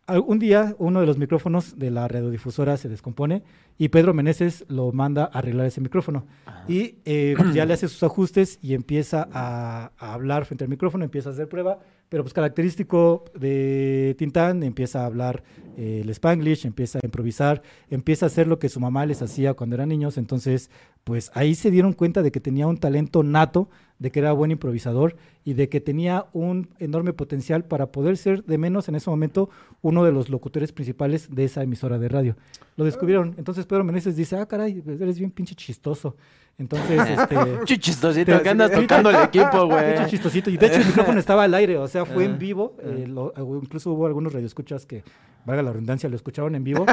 Un día uno de los micrófonos de la radiodifusora se descompone y Pedro Meneses lo manda a arreglar ese micrófono. Y eh, pues, ya le hace sus ajustes y empieza a, a hablar frente al micrófono, empieza a hacer prueba, pero pues característico de Tintán, empieza a hablar eh, el spanglish, empieza a improvisar, empieza a hacer lo que su mamá les hacía cuando eran niños, entonces pues ahí se dieron cuenta de que tenía un talento nato, de que era buen improvisador y de que tenía un enorme potencial para poder ser de menos en ese momento uno de los locutores principales de esa emisora de radio. Lo descubrieron, entonces Pedro Meneses dice, ah, caray, eres bien pinche chistoso. Entonces, este... Pinche chistosito, que andas tocando el equipo, güey. Pinche chistosito. Y de hecho el micrófono estaba al aire, o sea, fue en Ah. vivo. eh, lo- o incluso hubo algunos radioescuchas que, valga la redundancia, lo escucharon en vivo.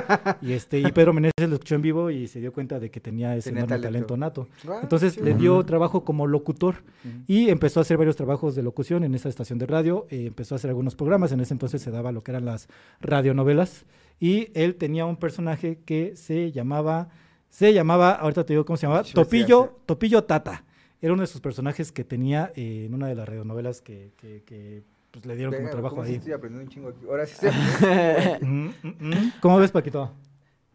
y este y Pedro Meneses lo escuchó en vivo y se dio cuenta de que tenía ese Tenía enorme talento. talento, nato. Ah, Entonces le dio trabajo como locutor Y empezó a hacer varios trabajos de locución en esa estación de radio. eh, empezó a hacer algunos programas. En ese entonces se daba lo que eran las radionovelas. Y él tenía un personaje que se llamaba, se llamaba, ahorita te digo cómo se llamaba, Topillo. Topillo Tata. Era uno de sus personajes que tenía eh, en una de las radionovelas que, que- que, pues, le dieron como trabajo ¿cómo sí ahí. Estoy aprendiendo un chingo aquí. Ahora sí estoy. ¿Cómo ves, Paquito?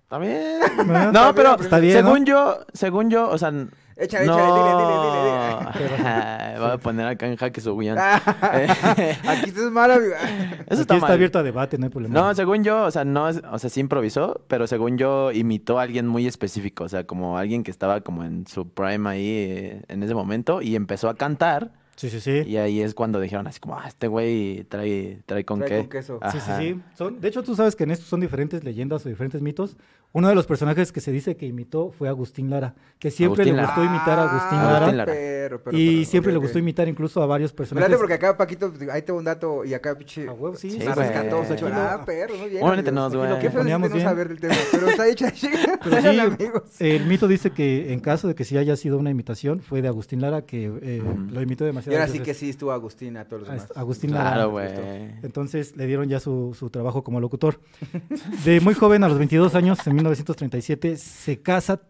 También. ¿Verdad? No, pero Está bien, ¿no? según yo, según yo, o sea, Échale, no. échale, dile, dile, dile, Voy a poner acá en jaque su guion. Aquí estás mal, amigo. Eso Aquí está, está mal. abierto a debate, no hay problema. No, según yo, o sea, no, es- o sea, sí improvisó, pero según yo imitó a alguien muy específico, o sea, como alguien que estaba como en su prime ahí eh, en ese momento y empezó a cantar Sí, sí, sí. y ahí es cuando dijeron así como, ah, este güey trae, trae con Trae qué. con queso. Sí, sí, sí. Son, de hecho, tú sabes que en esto son diferentes leyendas o diferentes mitos. Uno de los personajes que se dice que imitó fue Agustín Lara, que siempre Agustín le Lara. gustó imitar a Agustín Ah, Lara. Agustín Lara. Pero, pero, y pero, siempre le gustó imitar incluso a varios personajes. Espérate, porque acá, Paquito, ahí tengo un dato y acá, pinche. A huevo, sí. Sí, rescató, Sacho. lo- Ah, perro, bien. Obviamente amigos. no, güey. Lo que Poníamos no saber del tema, pero está hecha. Pero sí, amigos. el mito dice que en caso de que sí haya sido una imitación, fue de Agustín Lara, que eh, Ujú. lo imitó Y demasiado. ahora sí que sí estuvo Agustín a todos los demás. Agustín Lara. Claro, güey. Entonces le dieron ya su, su trabajo como locutor. De muy joven, a los 22 años, en 1937, se casa.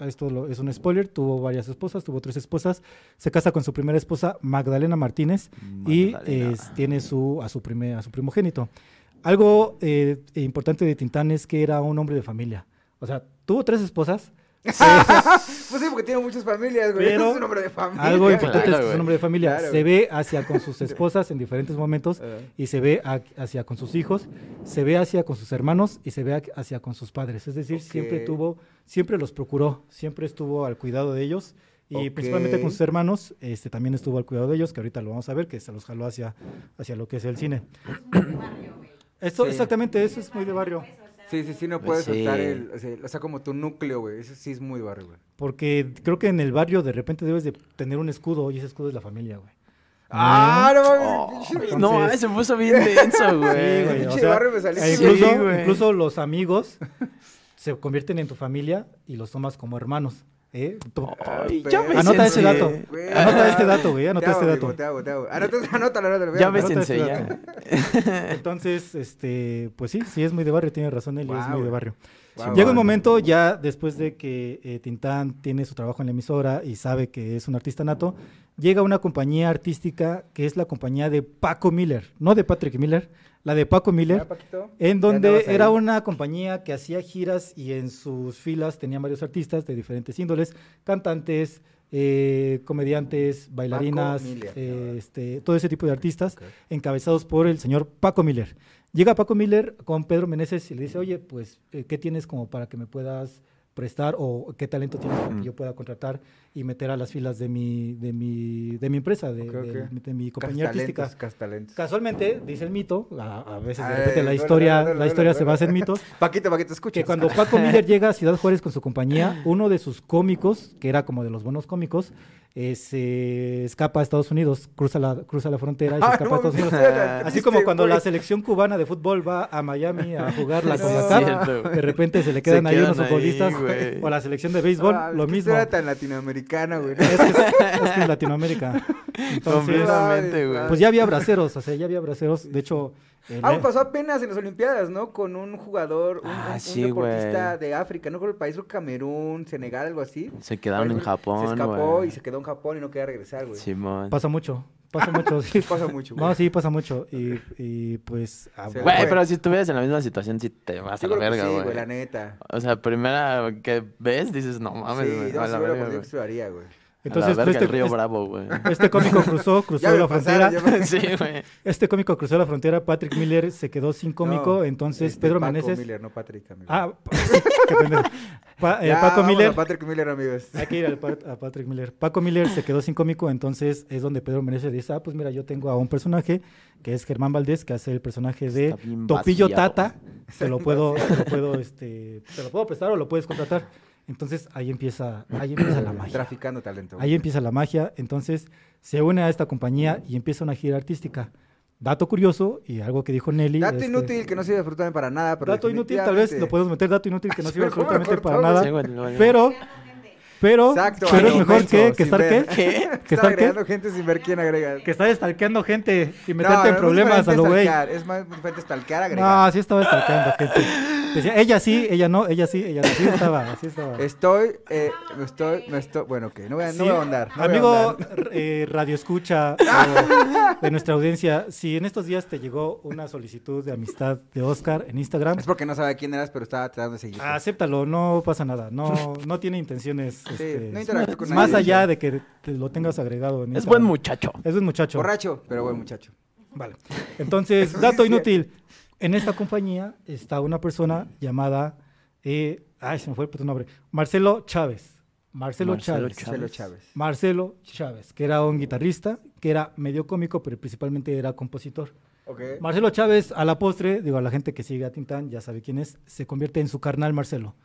esto es un spoiler. Tuvo varias esposas, tuvo tres esposas. Se casa con su primera esposa, Magdalena Martínez, y eh, tiene su, a, su prime- a su primogénito. Algo eh, importante de Tintán es que era un hombre de familia. O sea, tuvo tres esposas. Pues sí, porque tiene muchas familias, güey. Pero es un hombre de familia. Algo importante Claro, es que es un hombre de familia. Claro, se güey. ve hacia con sus esposas en diferentes momentos Ajá. y se ve a- hacia con sus hijos, se ve hacia con sus hermanos y se ve a- hacia con sus padres. Es decir, siempre tuvo, siempre los procuró, siempre estuvo al cuidado de ellos Y principalmente con sus hermanos, este, también estuvo al cuidado de ellos, que ahorita lo vamos a ver, que se los jaló hacia, hacia lo que es el cine. Esto, Sí. exactamente, eso es muy de barrio. Sí, sí, sí, no puedes Sí. soltar el, o sea, o sea, como tu núcleo, güey. Eso sí es muy barrio, güey. Porque creo que en el barrio de repente debes de tener un escudo y ese escudo es la familia, güey. ¡Ah, no pinche- no, se puso bien denso, Sí, güey. güey. pinche o sea, barrio me salió así. incluso, Sí, güey. incluso los amigos se convierten en tu familia y los tomas como hermanos. ¿Eh? To- Ay, Pero- ya me Anota ese dato. Anota este dato, güey, anota este amigo, dato. Te hago, te hago. Anota, anótalo, anótalo. Ya me Anota sensé, este ya. dato. Entonces, este, pues sí, sí es muy de barrio, tiene razón él, es muy de barrio. Llega un momento ya después de que eh, Tintán tiene su trabajo en la emisora y sabe que es un artista nato, llega una compañía artística que es la compañía de Paco Miller, no de Patrick Miller, la de Paco ¿Ya, Miller, Paquito? en ¿Ya donde era una compañía que hacía giras y en sus filas tenían varios artistas de diferentes índoles, cantantes, eh, comediantes, bailarinas, Miller. eh, este, todo ese tipo de artistas encabezados por el señor Paco Miller. Llega Paco Miller con Pedro Meneses y le dice, oye, pues, eh, ¿qué tienes como para que me puedas prestar o qué talento tienes para que yo pueda contratar y meter a las filas de mi, de mi, de mi empresa, de, de- mi compañía artística? Castalentos. Casualmente, dice el mito, a, a veces de Ay, repente la historia, la historia se basa en mitos, Paquito, Paquito, escucha. que cuando Paco Miller llega a Ciudad Juárez con su compañía, uno de sus cómicos, que era como de los buenos cómicos, eh, se escapa a Estados Unidos, cruza la, cruza la frontera y se Ah, escapa no a Estados Unidos. Así como cuando güey. la selección cubana de fútbol va a Miami a jugar la No, de repente se le quedan ahí quedan unos ahí, futbolistas, güey. o la selección de béisbol, Ah, lo que mismo. esto era tan latinoamericana, güey. Es que es, es que es Latinoamérica. Entonces, Completamente, güey. pues ya había braceros, o sea, ya había braceros. De hecho, eh, Ah, le- pasó apenas en las Olimpiadas, ¿no? Con un jugador, un, Ah, un- un sí, deportista de África, no creo el país, que Camerún, Senegal, algo así. Se quedaron en Se Japón, escapó güey. y se quedó en Japón y no quería regresar, güey. Simón. pasa mucho, pasa mucho. sí. Pasa mucho, güey. No, sí, pasa mucho. Y, y pues. ah, Güey, pero si estuvieras en la misma situación, sí te vas Yo a la verga, sí, güey. la neta. O sea, primera que ves, dices, no mames, sí, güey, no, a la verga, güey. Entonces, a la verga, este, el río este- Bravo, güey. este cómico cruzó, cruzó la pasaron, frontera. me- sí, güey. Este cómico cruzó la frontera. Patrick Miller se quedó sin cómico. No, entonces, este, Pedro Paco Meneses. Miller, no Patrick, amigo. Ah, qué pendejo. Pa- eh, Ya, Paco Miller. Patrick Miller, amigos. Hay que ir al a Patrick Miller. Paco Miller se quedó sin cómico, entonces es donde Pedro Meneses dice, ah, pues mira, yo tengo a un personaje que es Germán Valdés, que hace el personaje de Topillo vaciado. Tata. Te lo puedo, te lo puedo, este, te lo puedo prestar o lo puedes contratar. Entonces ahí empieza, ahí empieza la magia. Traficando talento. Ahí empieza la magia. Entonces se une a esta compañía y empieza una gira artística. Dato curioso y algo que dijo Nelly. Dato es inútil que no sirve absolutamente para nada, pero dato inútil, tal vez lo podemos meter dato inútil que no sirve Pero ¿cómo lo absolutamente para nada. Pero, pero, Exacto, pero es a mejor que, que estar ver. qué? ¿Qué? ¿Que estar qué? agregando gente sin ver quién agrega. Que está estalqueando gente y No, meterte no, en no problemas a lo güey. Es más diferente stalkear a agregar. No, sí estaba estalqueando gente. Decía, ella sí, ella no, ella sí, ella no. Sí estaba, sí estaba. Estoy, eh, me estoy, me estoy, bueno, ok, no voy a, no Sí, voy a no voy a amigo ahondar. eh, radio escucha o de nuestra audiencia, si en estos días te llegó una solicitud de amistad de Oscar en Instagram, Es porque no sabía quién eras, pero estaba tratando de seguir. acéptalo, no pasa nada, no, no tiene intenciones este, no interactúo con más allá de que te lo tengas agregado en Es Instagram. buen muchacho. Es un muchacho. Borracho, pero buen muchacho. Vale. Entonces, dato inútil. En esta compañía está una persona llamada, eh, ay, se me fue el puto nombre, Marcelo Chávez. Marcelo, Marcelo Chávez. Marcelo Chávez. Marcelo Chávez, que era un guitarrista, que era medio cómico, pero principalmente era compositor. Marcelo Chávez, a la postre, digo, a la gente que sigue a Tintán, ya sabe quién es, se convierte en su carnal Marcelo.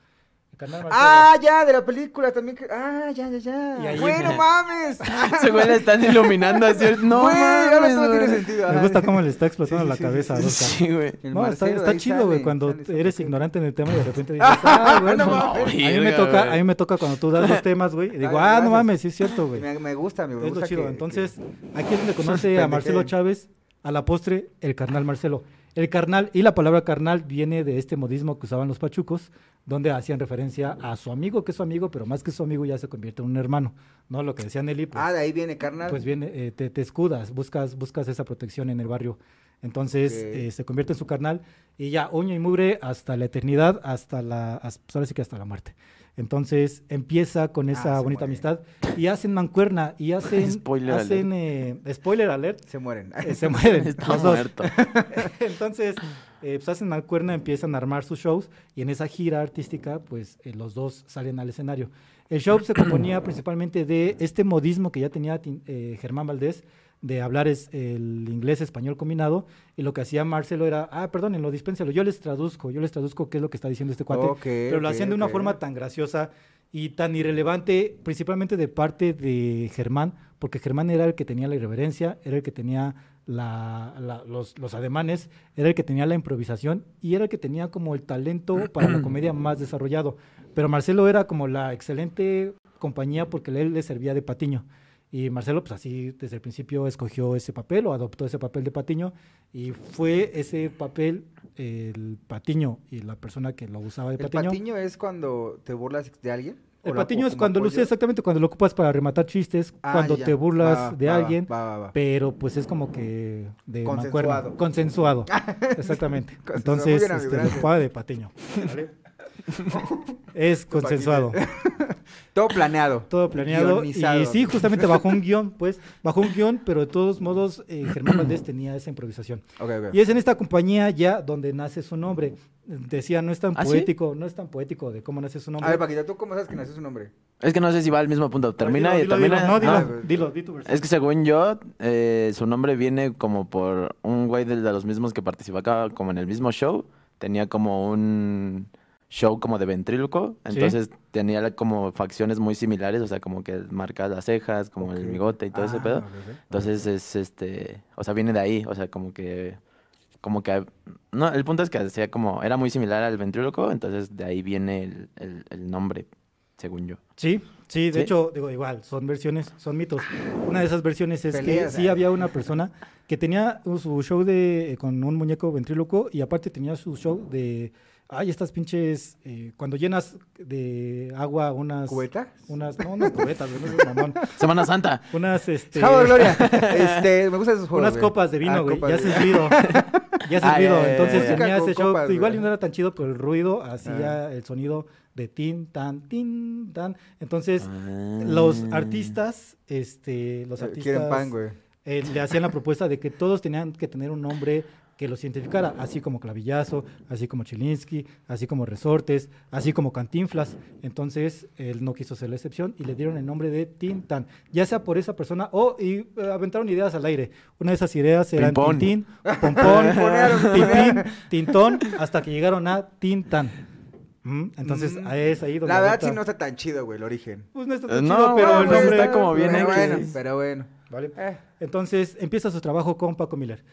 Ah, ya, de la película también. que- Ah, ya, ya, ya. Bueno, mames. Ese güey le están iluminando así. No, Güey, ahora mames, todo tiene sentido. Me gusta cómo le está explotando Sí, la cabeza a sí, güey. El No, está, Marcelo, está ahí chido, sale, güey, cuando eres sale. ignorante en el tema y de repente dices, ah, güey, No no mames. mames. A mí me toca, a mí me toca cuando tú das los temas, güey, y digo, ah, no mames, sí es cierto, güey. Me, me gusta, me Es lo gusta chido. que- Entonces, que- aquí es donde conoce a Marcelo. Chávez, a la postre, el carnal Marcelo. El carnal, y la palabra carnal viene de este modismo que usaban los pachucos, donde hacían referencia a su amigo, que es su amigo, pero más que su amigo ya se convierte en un hermano, ¿no? Lo que decía Nelly, pues, Ah, de ahí viene, carnal. pues viene, eh, te, te escudas, buscas, buscas esa protección en el barrio. Entonces eh, se convierte en su carnal y ya uña y mugre hasta la eternidad, hasta la, as- pues ahora sí que hasta la muerte. Entonces empieza con esa Ah, bonita amistad y hacen mancuerna y hacen, Spoiler hacen eh, spoiler alert, Se mueren. eh, se mueren Está los dos. Entonces eh, pues hacen mancuerna, empiezan a armar sus shows y en esa gira artística, pues eh, los dos salen al escenario. El show se componía principalmente de este modismo que ya tenía eh, Germán Valdés, de hablar es, el inglés español combinado, y lo que hacía Marcelo era, ah, perdónenlo, dispénselo, yo les traduzco, yo les traduzco qué es lo que está diciendo este cuate, Ok, pero lo ok, hacían de una forma tan graciosa y tan irrelevante, principalmente de parte de Germán, porque Germán era el que tenía la irreverencia, era el que tenía la- la- los, los ademanes, era el que tenía la improvisación y era el que tenía como el talento para la comedia más desarrollado. Pero Marcelo era como la excelente compañía porque él le servía de patiño. Y Marcelo, pues así desde el principio escogió ese papel o adoptó ese papel de patiño y fue ese papel, el patiño y la persona que lo usaba de ¿El patiño. patiño es cuando te burlas de alguien? El ¿O la- patiño es cuando usas exactamente cuando lo ocupas para rematar chistes, Ah, cuando ya, te burlas va, de va, alguien, va, va, va. pero pues es como que de mancuerna. Consensuado. Consensuado. Exactamente. Consensuado. Entonces, este, lo de patiño. ¿vale? es consensuado. Todo planeado. Todo planeado. guionizado. Y sí, justamente bajo un guion, pues, bajo un guion, pero de todos modos, eh, Germán Valdés tenía esa improvisación. Y es en esta compañía ya donde nace su nombre. Decía, no es tan ¿Ah, sí? poético, no es tan poético de cómo nace su nombre. A ver, Paquita, ¿tú cómo sabes que nació su nombre? Es que no sé si va al mismo punto. Termina Dilo, y termina. dilo. No, dilo, Ah, dilo, di tu versión. Es que según yo, eh, su nombre viene como por un güey de, de los mismos que participaba como en el mismo show. Tenía como un show como de ventríloco. Sí. Entonces tenía como facciones muy similares. O sea, como que marcas las cejas, como el bigote y todo ese Ah, pedo. ok, ok. Entonces es este, o sea, viene de ahí, o sea, como que, como que, no, el punto es que hacía como, era muy similar al ventríloco, entonces de ahí viene el, el- el nombre, según yo. Sí, sí, de ¿Sí? hecho, digo, igual, son versiones, son mitos. Una de esas versiones es que sí ¿eh? había una persona que tenía su show de con un muñeco ventríloco y aparte tenía su show de, ay, estas pinches, eh, cuando llenas de agua unas... ¿Cubeta? Unas, no, unas cubetas, güey, no seas mamón. Semana Santa. Unas, este... ¡Jabo, Gloria! Este, me gustan esos juegos, unas güey. copas de vino, Ah, güey, copas ya de- servido. ya servido. ya, ya, Entonces tenía ese show, copas, igual y güey. no era tan chido, pero el ruido hacía Ah. el sonido de tin, tan, tin, tan. Entonces, los Ah. artistas, este, los Eh, artistas Quieren pan, güey. eh, le hacían la propuesta de que todos tenían que tener un nombre que los identificara, así como Clavillazo, así como Chilinsky, así como Resortes, así como Cantinflas. Entonces, él no quiso ser la excepción y le dieron el nombre de Tintan, ya sea por esa persona o y, eh, aventaron ideas al aire. Una de esas ideas eran Pimpón. Tintín, Pompón, Pipín, Tintón, hasta que llegaron a Tintan. Mm, Entonces, Mm. es ahí donde La verdad sí no está tan chido, güey, el origen. Pues no está Eh, tan no, chido, pero bueno, el pues está como bien pero bueno, pero bueno. ¿vale? Eh, Entonces empieza su trabajo con Paco Miller.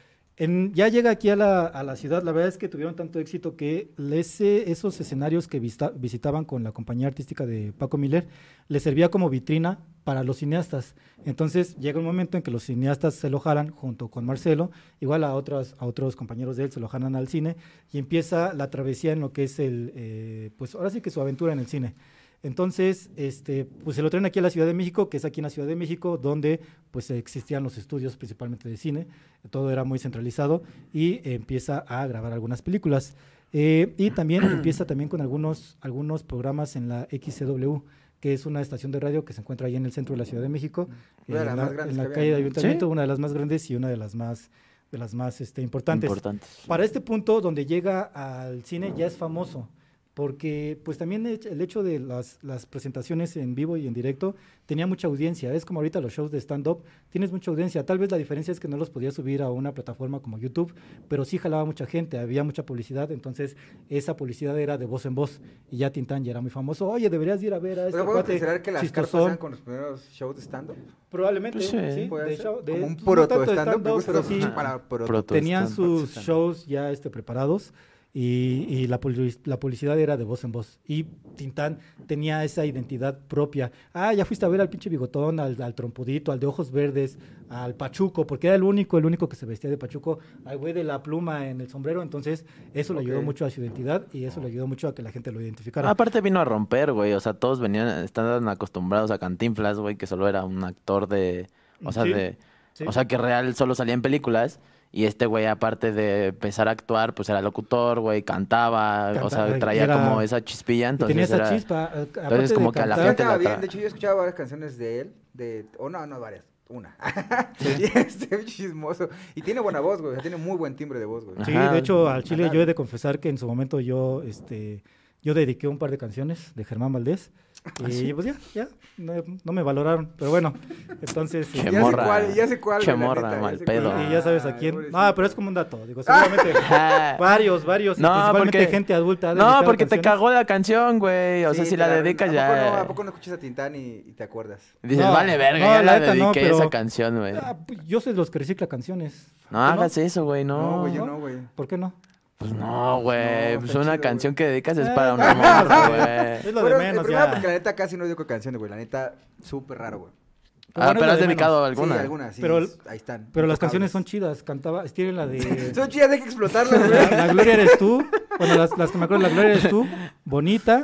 Ya llega aquí a la, a la ciudad, la verdad es que tuvieron tanto éxito que ese- esos escenarios que visitaban con la compañía artística de Paco Miller les servía como vitrina para los cineastas. Entonces llega un momento en que los cineastas se lo junto con Marcelo, igual a otros, a otros compañeros de él se lo al cine y empieza la travesía en lo que es el, eh, pues ahora sí que su aventura en el cine. Entonces, este, pues se lo traen aquí a la Ciudad de México, que es aquí en la Ciudad de México, donde pues existían los estudios principalmente de cine, todo era muy centralizado y empieza a grabar algunas películas. Eh, y también empieza también con algunos, algunos programas en la XCW, que es una estación de radio que se encuentra ahí en el centro de la Ciudad de México, Una de eh, las en más la, grandes en la calle de había, ¿no? Ayuntamiento, Sí. una de las más grandes y una de las más, de las más este, importantes. Importantes. Para este punto donde llega al cine ya es famoso, porque pues también el hecho de las, las presentaciones en vivo y en directo tenía mucha audiencia. Es como ahorita los shows de stand-up, tienes mucha audiencia. Tal vez la diferencia es que no los podías subir a una plataforma como YouTube, pero sí jalaba mucha gente, había mucha publicidad, entonces esa publicidad era de voz en voz y ya Tintán ya era muy famoso. Oye, deberías ir a ver a este ¿podemos cuate considerar que las carpas chistosón". eran con los primeros shows de stand-up? Probablemente, Pues sí. sí, ¿Puede de ser? show- de- Como un proto stand-up. Pero sí, palabra, proto. Tenían sus shows ya este, preparados y, y la, la publicidad era de voz en voz. Y Tintán tenía esa identidad propia. Ah, ya fuiste a ver al pinche bigotón, al, al trompudito, al de ojos verdes, al pachuco, porque era el único, el único que se vestía de pachuco, al güey de la pluma en el sombrero. Entonces, eso le ayudó mucho a su identidad y eso le ayudó mucho a que la gente lo identificara. Aparte vino a romper, güey. O sea, todos venían, estaban acostumbrados a Cantinflas, güey, que solo era un actor de. O sea, Sí, de. sí. O sea, que real solo salía en películas. Y este güey, aparte de empezar a actuar, pues era locutor, güey, cantaba. o sea, traía era- como esa chispilla. Y Entonces tenía esa era- chispa. de como que a la gente la bien. De hecho, yo escuchaba varias canciones de él. De, o no, no varias. Una. y este chismoso. Y tiene buena voz, güey. o sea, tiene muy buen timbre de voz, güey. Sí, Ajá. de hecho, al Chile Ajá. yo he de confesar que en su momento yo, este, yo dediqué un par de canciones de Germán Valdés. ¿Ah, Y pues ya, ya, no, no me valoraron. Pero bueno, entonces... Qué eh, Ya sé cuál, ya sé cuál. Che güey, la morra, neta, ya mal pedo. y ya sabes a quién. Ah, pero es como un dato. Digo, seguramente varios, varios. y No, principalmente porque- gente adulta. No, porque te cagó la canción, güey. O sea, si la dedicas ¿A ya. no- ¿A poco no escuchas a Tintán y, y te acuerdas? Dices, No, vale, verga, no, ya la la neta no, dediqué pero- esa canción, güey. Ah, pues, yo soy de los que recicla canciones. No ¿Tú hagas eso, güey, No, no. güey, yo no, güey. ¿Por qué no? Pues no, güey. No, pues una chido, canción güey. que dedicas es Eh, para no, una morra, güey. Es lo Bueno, de menos, primero ya. porque la neta casi no dedico canciones, güey. La neta, súper raro, güey. Ah, bueno, pero has de dedicado menos. alguna. Sí, algunas, sí. Pero- ahí están. Pero las canciones son chidas. Cantaba, tienen la de... Son chidas, hay que explotarlas, La, güey. la gloria eres tú. Bueno, las, las que me acuerdo, la gloria eres tú. Bonita.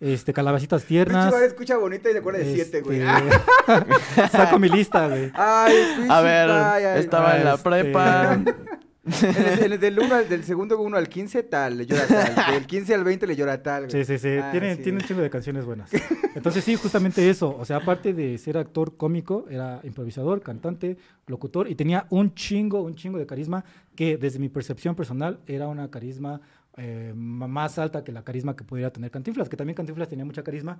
Este, calabacitas tiernas. escucha bonita y se acuerda de siete, güey. este, Saco mi lista, güey. Ay, A ver, vaya. estaba en la Este- prepa. En el, del, uno al- del segundo 1 al 15, tal, le llora tal. Del 15 al 20 le llora tal, güey. Sí, sí, sí. Ah, tiene, sí. tiene un chingo de canciones buenas. Entonces, sí, justamente eso. O sea, aparte de ser actor cómico, era improvisador, cantante, locutor y tenía un chingo, un chingo de carisma que, desde mi percepción personal, era una carisma eh, más alta que la carisma que pudiera tener Cantinflas, que también Cantinflas tenía mucha carisma,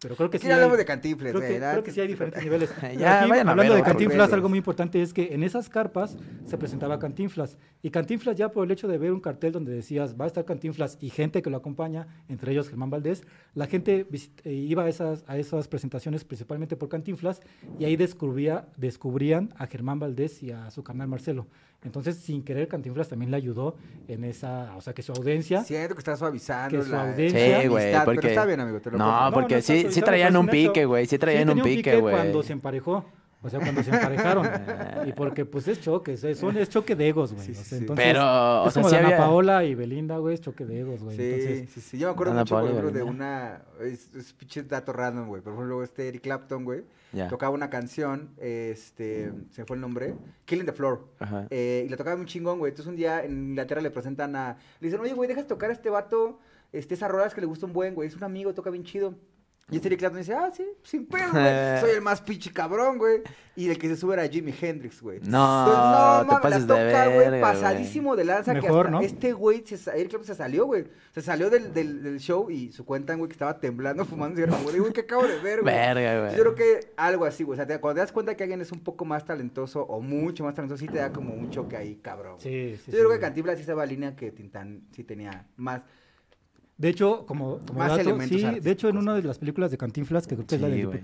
pero creo que Aquí sí. hablamos hay- de Cantinfles, Creo que, ¿verdad? creo que sí hay diferentes niveles. Ya, Pero aquí, vayan a hablando ver, de Cantinflas, algo muy importante es que en esas carpas se presentaba Cantinflas. Y Cantinflas ya por el hecho de ver un cartel donde decías va a estar Cantinflas y gente que lo acompaña, entre ellos Germán Valdés, la gente eh, iba a esas, a esas presentaciones principalmente por Cantinflas y ahí descubría, descubrían a Germán Valdés y a su carnal Marcelo. Entonces, sin querer, Cantinflas también le ayudó en esa, o sea, que su audiencia... Siento que está suavizando Que su la audiencia- Sí, güey, porque... Pero está bien, amigo, te lo No, porque no sí, sí traían un pique, güey. Sí traían un pique, güey. cuando se emparejó. O sea, cuando se emparejaron. y porque, pues, es choque. Es, es choque de egos, güey. Sí, o sí, sea, sí. entonces, Pero, o es sea, como sí Ana había- Paola y Belinda, güey, es choque de egos, güey. Sí, Entonces, sí, sí. Yo me acuerdo Ana mucho, por Paola y ejemplo, de una... Es, es pinche dato random, güey. Por ejemplo, este Eric Clapton, güey. Tocaba una canción, este... Se me fue el nombre. Killing the Floor. Ajá. Eh, y la tocaba un chingón, güey. Entonces un día en Inglaterra le presentan a... Le dicen, oye, güey, dejas tocar a este vato, este, esas rolas que le gusta un buen, güey. Es un amigo, toca bien chido. Y este Eric Clapton dice, ah, sí, sin pedo, güey. Soy el más pinche cabrón, güey. Y el que se sube era Jimi Hendrix, güey. No, Entonces, te mames, pases la de toca, güey, pasadísimo de lanza. que Mejor, hasta ¿no? Este güey, Eric Clapton se salió, güey. Se salió del, del, del show y su cuenta, güey, que estaba temblando, fumando cigarro. Güey, güey, ¿qué acabo de ver, güey? Verga, güey. Yo creo que algo así, güey. O sea, te- cuando te das cuenta que alguien es un poco más talentoso o mucho más talentoso, sí te da como un choque ahí, cabrón. sí, sí, Yo sí, creo que güey. Cantinflas sí estaba línea que Tintán sí tenía más. De hecho, como, como Más dato, sí, de hecho, en una de las películas de Cantinflas, que creo que es la Sí, del güey.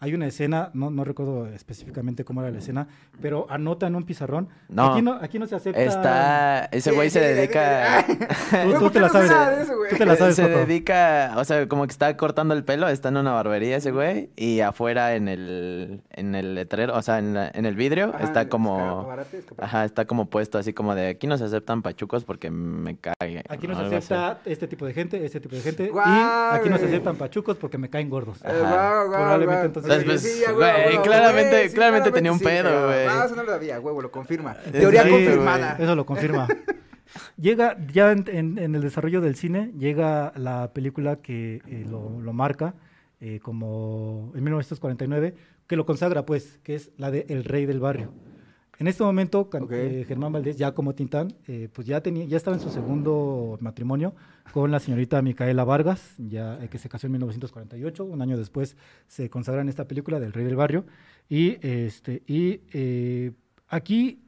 Hay una escena, no, no recuerdo específicamente cómo era la escena, pero anota en un pizarrón. No. Aquí no, aquí no se acepta. Está... Ese güey se dedica... Tú ¿por te la sabes. eso, güey? Tú te la sabes, se Coco. dedica, o sea, como que está cortando el pelo, está en una barbería ese güey, y afuera en el, en el letrero, o sea, en, la- en el vidrio, Ajá, está como, escaparate. ajá, está como puesto así como de, aquí no se aceptan pachucos porque me cague. Aquí no se acepta este tipo de gente, este tipo de gente. Guau, y aquí no se aceptan pachucos porque me caen gordos. Ajá. guau, guau, Probablemente guau. entonces- Entonces, Sí, pues, güey, claramente- güey, sí, claramente tenía un sí, pedo, pero- güey. Ah, eso no lo sabía, huevo, lo confirma. Sí, Teoría güey. confirmada. Eso lo confirma. llega ya en, en- en el desarrollo del cine, llega la película que eh, lo, lo marca eh, como en 1949, que lo consagra pues, que es la de El Rey del Barrio. En este momento, Can- Ok. eh, Germán Valdés, ya como Tintán, eh, pues ya, tenía, ya estaba en su segundo matrimonio con la señorita Micaela Vargas, ya, eh, que se casó en 1948. Un año después se consagra en esta película del Rey del Barrio. Y, este, y eh, aquí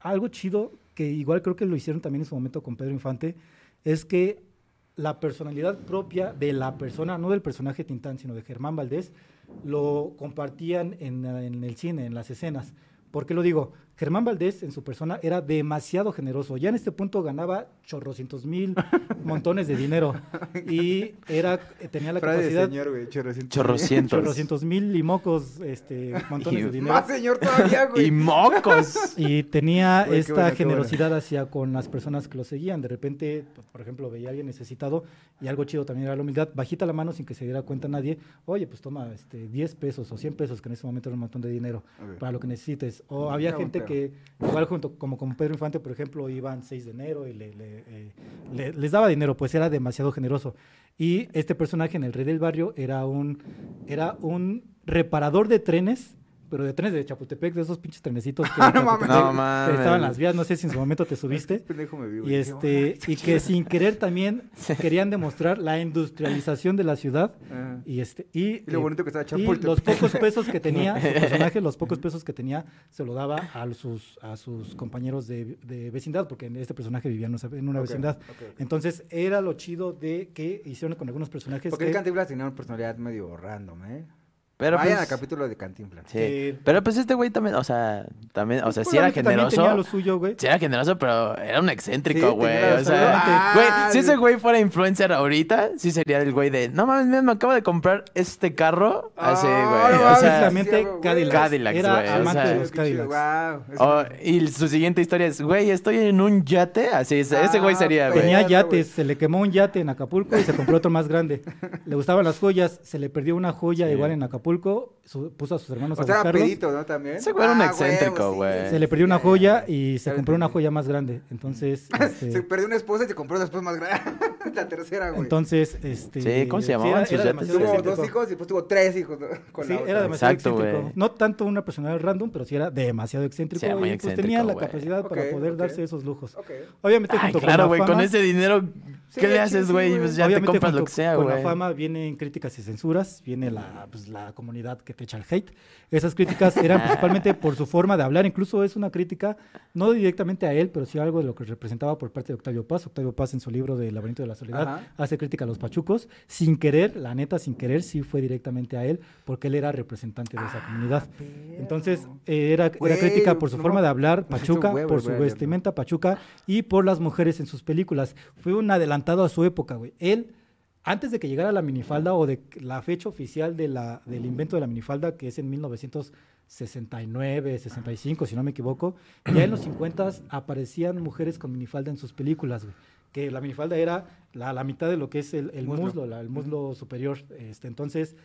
algo chido, que igual creo que lo hicieron también en su momento con Pedro Infante, es que la personalidad propia de la persona, no del personaje Tintán, sino de Germán Valdés, lo compartían en, en el cine, en las escenas. ¿Por qué lo digo? Germán Valdés en su persona era demasiado generoso. Ya en este punto ganaba chorrocientos mil montones de dinero. Y era, tenía la Frase de capacidad señor, güey, chorrocientos. Chorrocientos. chorrocientos mil y mocos este, montones Y de dinero. Más señor todavía, güey. Y mocos. Y tenía Güey, esta generosidad hacia con las personas que lo seguían. De repente, pues, por ejemplo, veía a alguien necesitado y algo chido también era la humildad. Bajita la mano sin que se diera cuenta nadie. Oye, pues toma este, 10 pesos o 100 pesos, que en ese momento era un montón de dinero, para lo que necesites. O había gente pedo. Igual junto, como con Pedro Infante, por ejemplo, iban 6 de enero y eh, le- les daba dinero, pues era demasiado generoso. Y este personaje en El Rey del Barrio era un, era un reparador de trenes pero de trenes de Chapultepec, de esos pinches trenecitos que, de no mames. Chapultepec, No que mames. estaban en las vías, no sé si en su momento te subiste. Vio, Y este, y que sin querer también querían demostrar la industrialización de la ciudad. Ajá. Y este, y, Y lo eh, bonito que estaba y Chapultepec. los pocos pesos que tenía su personaje, los pocos pesos que tenía, se lo daba a sus, a sus compañeros de, de vecindad, porque este personaje vivía en una- vecindad. Entonces, era lo chido de que hicieron con algunos personajes. Porque que- el Cantinflas tenía una personalidad medio random, ¿eh? Pero Vayan pues, al capítulo de Cantinflas. Sí. Sí. Pero pues este güey también, o sea, también, o sea, Pues, sí era generoso. tenía lo suyo, güey. Sí era generoso, pero era un excéntrico, Sí, güey. o sea, güey, Ah, si ese güey fuera influencer ahorita, sí sería el güey de, no mames, me acabo de comprar este carro. Así, Ah, güey. no o sea, güey. Cadillacs. Cadillacs, Era güey, o sea, de los Cadillacs. y su siguiente historia es, güey, estoy en un yate. Así, es, ese güey Ah, sería, güey. Tenía yates, se le quemó un yate en Acapulco y se compró otro más grande. Le gustaban las joyas, se le perdió una joya igual en Acapulco, su- puso a sus hermanos O a sea, era buscarlos. pedito, ¿no? También. Ese güey era un Ah, excéntrico, sí, güey. Se le perdió una ya, joya ya. y se compró una joya más grande. Entonces, Se este, perdió una esposa y se compró después más grande. la tercera, güey. entonces, este. Sí, ¿cómo se sí, llamaban era- sus era tuvo dos hijos y después tuvo tres hijos ¿no? con Sí, la otra. era demasiado Exacto, excéntrico. güey. No tanto una personalidad random, pero sí era demasiado excéntrico. Sí, era muy y pues excéntrico, tenía la capacidad para poder darse esos lujos. Ok. Obviamente, Ay, junto claro, con güey, con ese dinero, Sí, ¿qué le haces, güey? pues ya te Obviamente, compras lo que sea, Con güey. la fama vienen críticas y censuras, viene la, pues, la comunidad que te echa el hate. Esas críticas eran principalmente por su forma de hablar, incluso es una crítica, no directamente a él, pero sí algo de lo que representaba por parte de Octavio Paz. Octavio Paz en su libro de El laberinto de la soledad Ajá. hace crítica a los pachucos, sin querer, la neta, sin querer, sí fue directamente a él, porque él era representante de esa comunidad. Entonces, eh, era, crítica por su no forma de hablar, Pachuca, huevo, por su vestimenta Pachuca y por las mujeres en sus películas. Fue un adelantado a su época, güey. Él, antes de que llegara la minifalda o de la fecha oficial de la, del invento de la minifalda, que es en 1969, 65, si no me equivoco, ya en los 50 aparecían mujeres con minifalda en sus películas, güey. Que la minifalda era la, la mitad de lo que es el, el Muslo. muslo, la- el muslo superior. Este, entonces,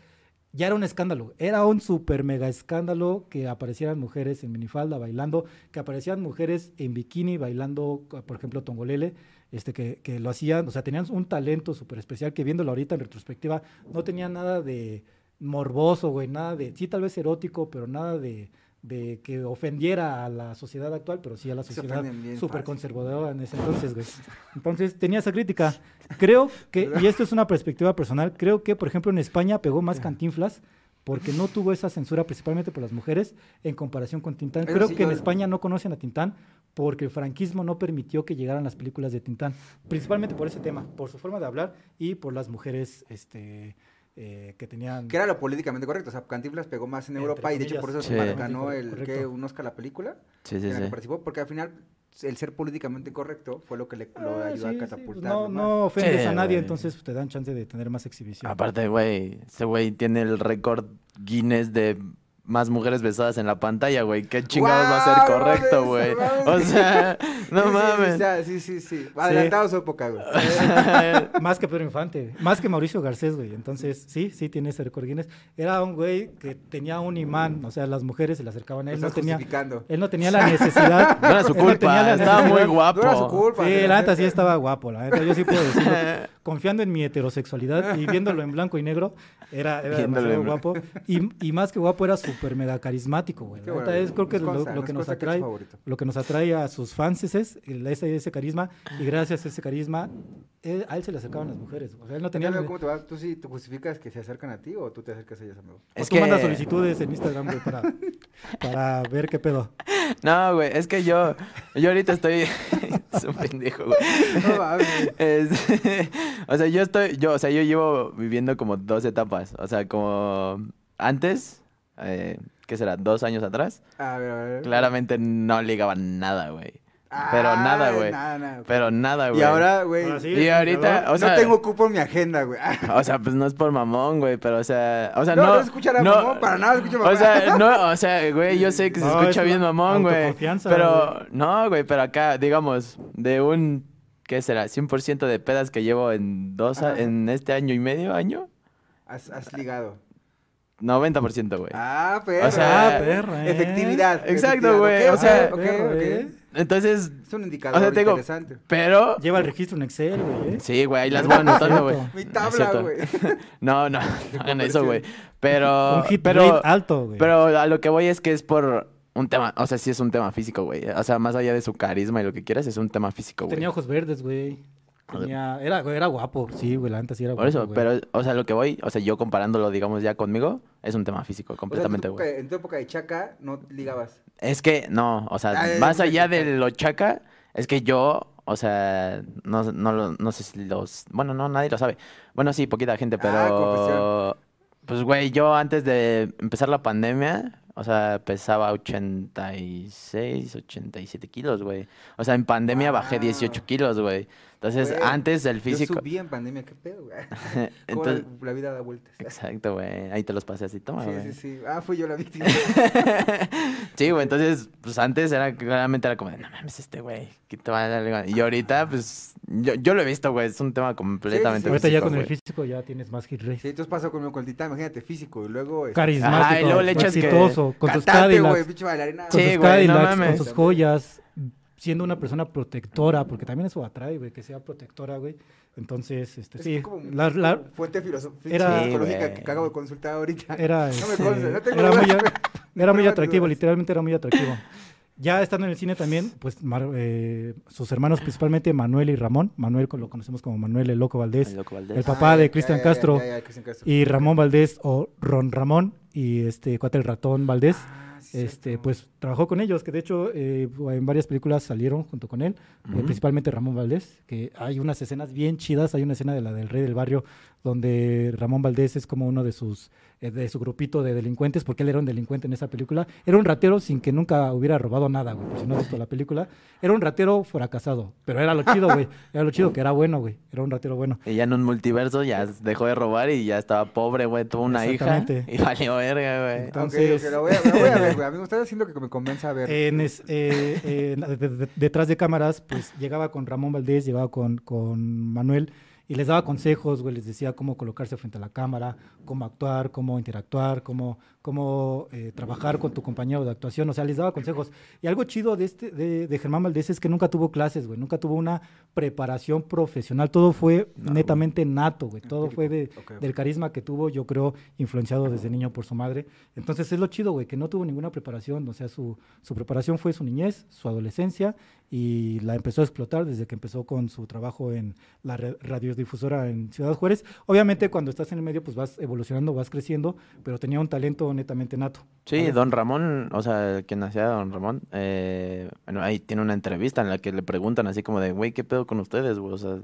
ya era un escándalo, era un super mega escándalo que aparecieran mujeres en minifalda bailando, que aparecieran mujeres en bikini bailando, por ejemplo, tongolele, este, que, que lo hacían, o sea, tenían un talento súper especial que viéndolo ahorita en retrospectiva no tenía nada de morboso, güey, nada de, sí tal vez erótico, pero nada de, de que ofendiera a la sociedad actual, pero sí a la sociedad súper conservadora en ese entonces, güey. Entonces tenía esa crítica. Creo que, y esto es una perspectiva personal, creo que, por ejemplo, en España pegó más Cantinflas porque no tuvo esa censura principalmente por las mujeres en comparación con Tintán. Eso Creo sí, que en España no conocen a Tintán porque el franquismo no permitió que llegaran las películas de Tintán, principalmente por ese tema, por su forma de hablar y por las mujeres este, eh, que tenían... Que era lo políticamente correcto. O sea, Cantinflas pegó más en Europa y de hecho por eso Sí. se ganó el. ¿qué? un Oscar la película. Sí, sí, en la que sí. participó, porque al final el ser políticamente correcto fue lo que le lo Ah, ayudó sí, a sí, catapultar. no, no ofendes Sí, a nadie, entonces pues, te dan chance de tener más exhibición. Aparte, güey, ese güey tiene el récord Guinness de más mujeres besadas en la pantalla, güey. ¿Qué chingados va a ser ¡Guau, no correcto, güey? O sea, no Sí, sí, mames. o sea, Sí, sí, sí. Adelantado su época, güey. Más que Pedro Infante, más que Mauricio Garcés, güey. Entonces, sí, sí tiene ese récord Guinness. Era un güey que tenía un imán, o sea, las mujeres se le acercaban a él. No tenía, él no tenía la necesidad. No era su no tenía culpa, la estaba muy guapo. No era su culpa. Sí, la neta sí estaba guapo, la neta yo sí puedo decirlo. Confiando en mi heterosexualidad y viéndolo en blanco y negro, era, era demasiado en guapo. Y, y más que guapo, era súper mega carismático, güey. La neta es creo que nos lo, consta, lo que nos es atrae, lo que nos atrae a sus fans es el- ese, ese carisma y gracias a ese carisma él- a él se le acercaban las mujeres. O sea, él no tenía... Amigo, o ¿Cómo te va? ¿Tú sí te justificas que se acercan a ti o tú te acercas a ellas, amigo? Es tú que- mandas solicitudes en Instagram, güey, para, para ver qué pedo. No, güey, es que yo, yo ahorita estoy... es un pendejo, güey. No mames. Es- o sea, yo estoy, yo, o sea, yo llevo viviendo como dos etapas. O sea, como antes, eh, ¿qué será? Dos años atrás. A ver, a ver. Claramente no ligaba nada, güey. Pero Ah, nada, güey. Nada, nada. Pero nada, güey. Y ahora, güey, sí, Y ahorita, o sea, no tengo cupo en mi agenda, güey. o sea, pues no es por mamón, güey, pero o sea, o sea, No, no. no escuchar a mamón, para nada escucho mamón. O sea, no, o sea, güey, yo sé que se No, escucha es bien mamón, güey. Pero, no, güey, pero acá, digamos, de un, ¿qué será? 100% de pedas que llevo en dos, a- Ajá. en este año y medio, año. Has, has ligado. 90%, güey. Ah, perra. O sea, Ah, perra, ¿eh? Efectividad. Exacto, güey, o sea, ok, perra, ok. ¿eh? Entonces, Es un indicador O sea, interesante. pero... Lleva el registro en Excel, güey. ¿eh? Sí, güey, ahí las voy anotando, güey. Mi tabla, güey. No, no, no hagan eso, güey. Pero, Un hit pero, rate alto, güey. pero a lo que voy es que es por un tema, o sea, sí es un tema físico, güey. O sea, más allá de su carisma y lo que quieras, es un tema físico, güey. Tenía ojos verdes, güey. Tenía... Era, era guapo. Sí, güey, la neta sí era Por guapo, eso, güey. pero, o sea, lo que voy, o sea, yo comparándolo, digamos, ya conmigo, es un tema físico, O sea, completamente, en tu güey. época- en tu época de chaca no ligabas. Es que, no, o sea, Ah, más allá de lo chaca, es que yo, o sea, no, no, lo- no sé si los, bueno, no, nadie lo sabe. Bueno, sí, poquita gente, Ah, pero, confesión. pues, güey, yo antes de empezar la pandemia, o sea, pesaba 86, 87 kilos, güey. O sea, en pandemia bajé Wow. 18 kilos, güey. Entonces, Güey, antes del Yo físico... subí en pandemia, qué pedo, güey. Entonces, la, vida da vueltas. exacto, güey. Ahí te los pasé así, toma, Sí, güey. sí, sí. Ah, fui yo la víctima. Sí, güey, entonces, pues antes era, claramente era como de, no mames, este güey, ¿qué te va a dar? Y ahorita, pues, yo, yo lo he visto, güey, es un tema completamente sí. Ahorita ya físico, con el güey. físico ya tienes más hit rate. Sí, entonces pasó conmigo con el titán, imagínate, físico. Y luego. este, Carismático, y luego le echas que- con sus cantante, güey, Cadillacs, pinche bailarina. con Sí, sus güey, no Cadillacs, con mames. sus joyas, siendo una persona protectora, porque también eso atrae, güey, que sea protectora, güey. Entonces, este, Es sí, como la- fuente filosófica Era- psicológica que acabo de consultar ahorita. era, No me este, consta, no tengo era muy, era muy atractivo, dudas. literalmente era muy atractivo. Ya estando en el cine también, pues Mar- eh, sus hermanos, principalmente Manuel y Ramón, Manuel lo conocemos como Manuel el Loco Valdés, El loco Valdés. el papá Ah, de Cristian Castro ya, Cristian Castro. y Ramón Valdés o Ron Ramón y este cuate el ratón Valdés. Ah, sí, Este, cierto. pues trabajó con ellos, que de hecho eh, en varias películas salieron junto con él, eh, principalmente Ramón Valdés, que hay unas escenas bien chidas, hay una escena de la del Rey del Barrio donde Ramón Valdés es como uno de sus de su grupito de delincuentes, porque él era un delincuente en esa película. Era un ratero sin que nunca hubiera robado nada, güey, por si no has visto la película. Era un ratero fracasado, pero era lo chido, güey. Era lo chido que era bueno, güey. Era un ratero bueno. Y ya en un multiverso ya dejó de robar y ya estaba pobre, güey, tuvo una hija y valió verga, güey. Entonces- Ok, ok, la voy a, la voy a ver, güey. A mí me está haciendo que me convenza a ver. En es- eh, eh, de- de- detrás de cámaras, pues llegaba con Ramón Valdés, llegaba con, con Manuel y les daba consejos, güey, les decía cómo colocarse frente a la cámara, cómo actuar, cómo interactuar, cómo, cómo eh, trabajar con tu compañero de actuación, o sea, les daba consejos. Y algo chido de, este, de, de Germán Valdés es que nunca tuvo clases, güey, nunca tuvo una preparación profesional, todo fue No, netamente nato, güey, todo fue de, del carisma que tuvo, yo creo, influenciado desde niño por su madre. Entonces es lo chido, güey, que no tuvo ninguna preparación, o sea, su, su preparación fue su niñez, su adolescencia, y la empezó a explotar desde que empezó con su trabajo en la radiodifusora en Ciudad Juárez. Obviamente cuando estás en el medio, pues vas evolucionando, vas creciendo, pero tenía un talento netamente nato. Sí, don Ramón, o sea, quien hacía don Ramón, eh, bueno, ahí tiene una entrevista en la que le preguntan así como de, güey, ¿qué pedo con ustedes, güey? O sea,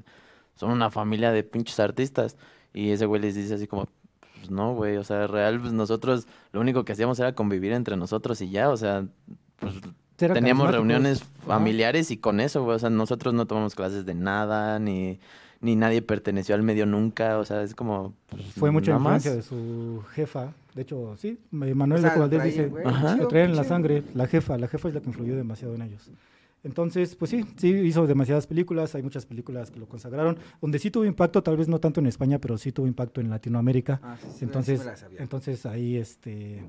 son una familia de pinches artistas. Y ese güey les dice así como, pues no, güey, o sea, real, pues nosotros lo único que hacíamos era convivir entre nosotros y ya, o sea, pues teníamos reuniones familiares y con eso, güey, o sea, nosotros no tomamos clases de nada, ni, ni nadie perteneció al medio nunca, o sea, es como... pues, Fue mucha nada más. influencia de su jefa. De hecho, sí, Manuel O sea, Valdés traían, dice, Ajá. lo traen en la sangre, la jefa, la jefa es la que influyó demasiado en ellos. Entonces, pues sí, sí hizo demasiadas películas, hay muchas películas que lo consagraron, donde sí tuvo impacto, tal vez no tanto en España, pero sí tuvo impacto en Latinoamérica. Ah, sí, sí, entonces, sí entonces ahí, este,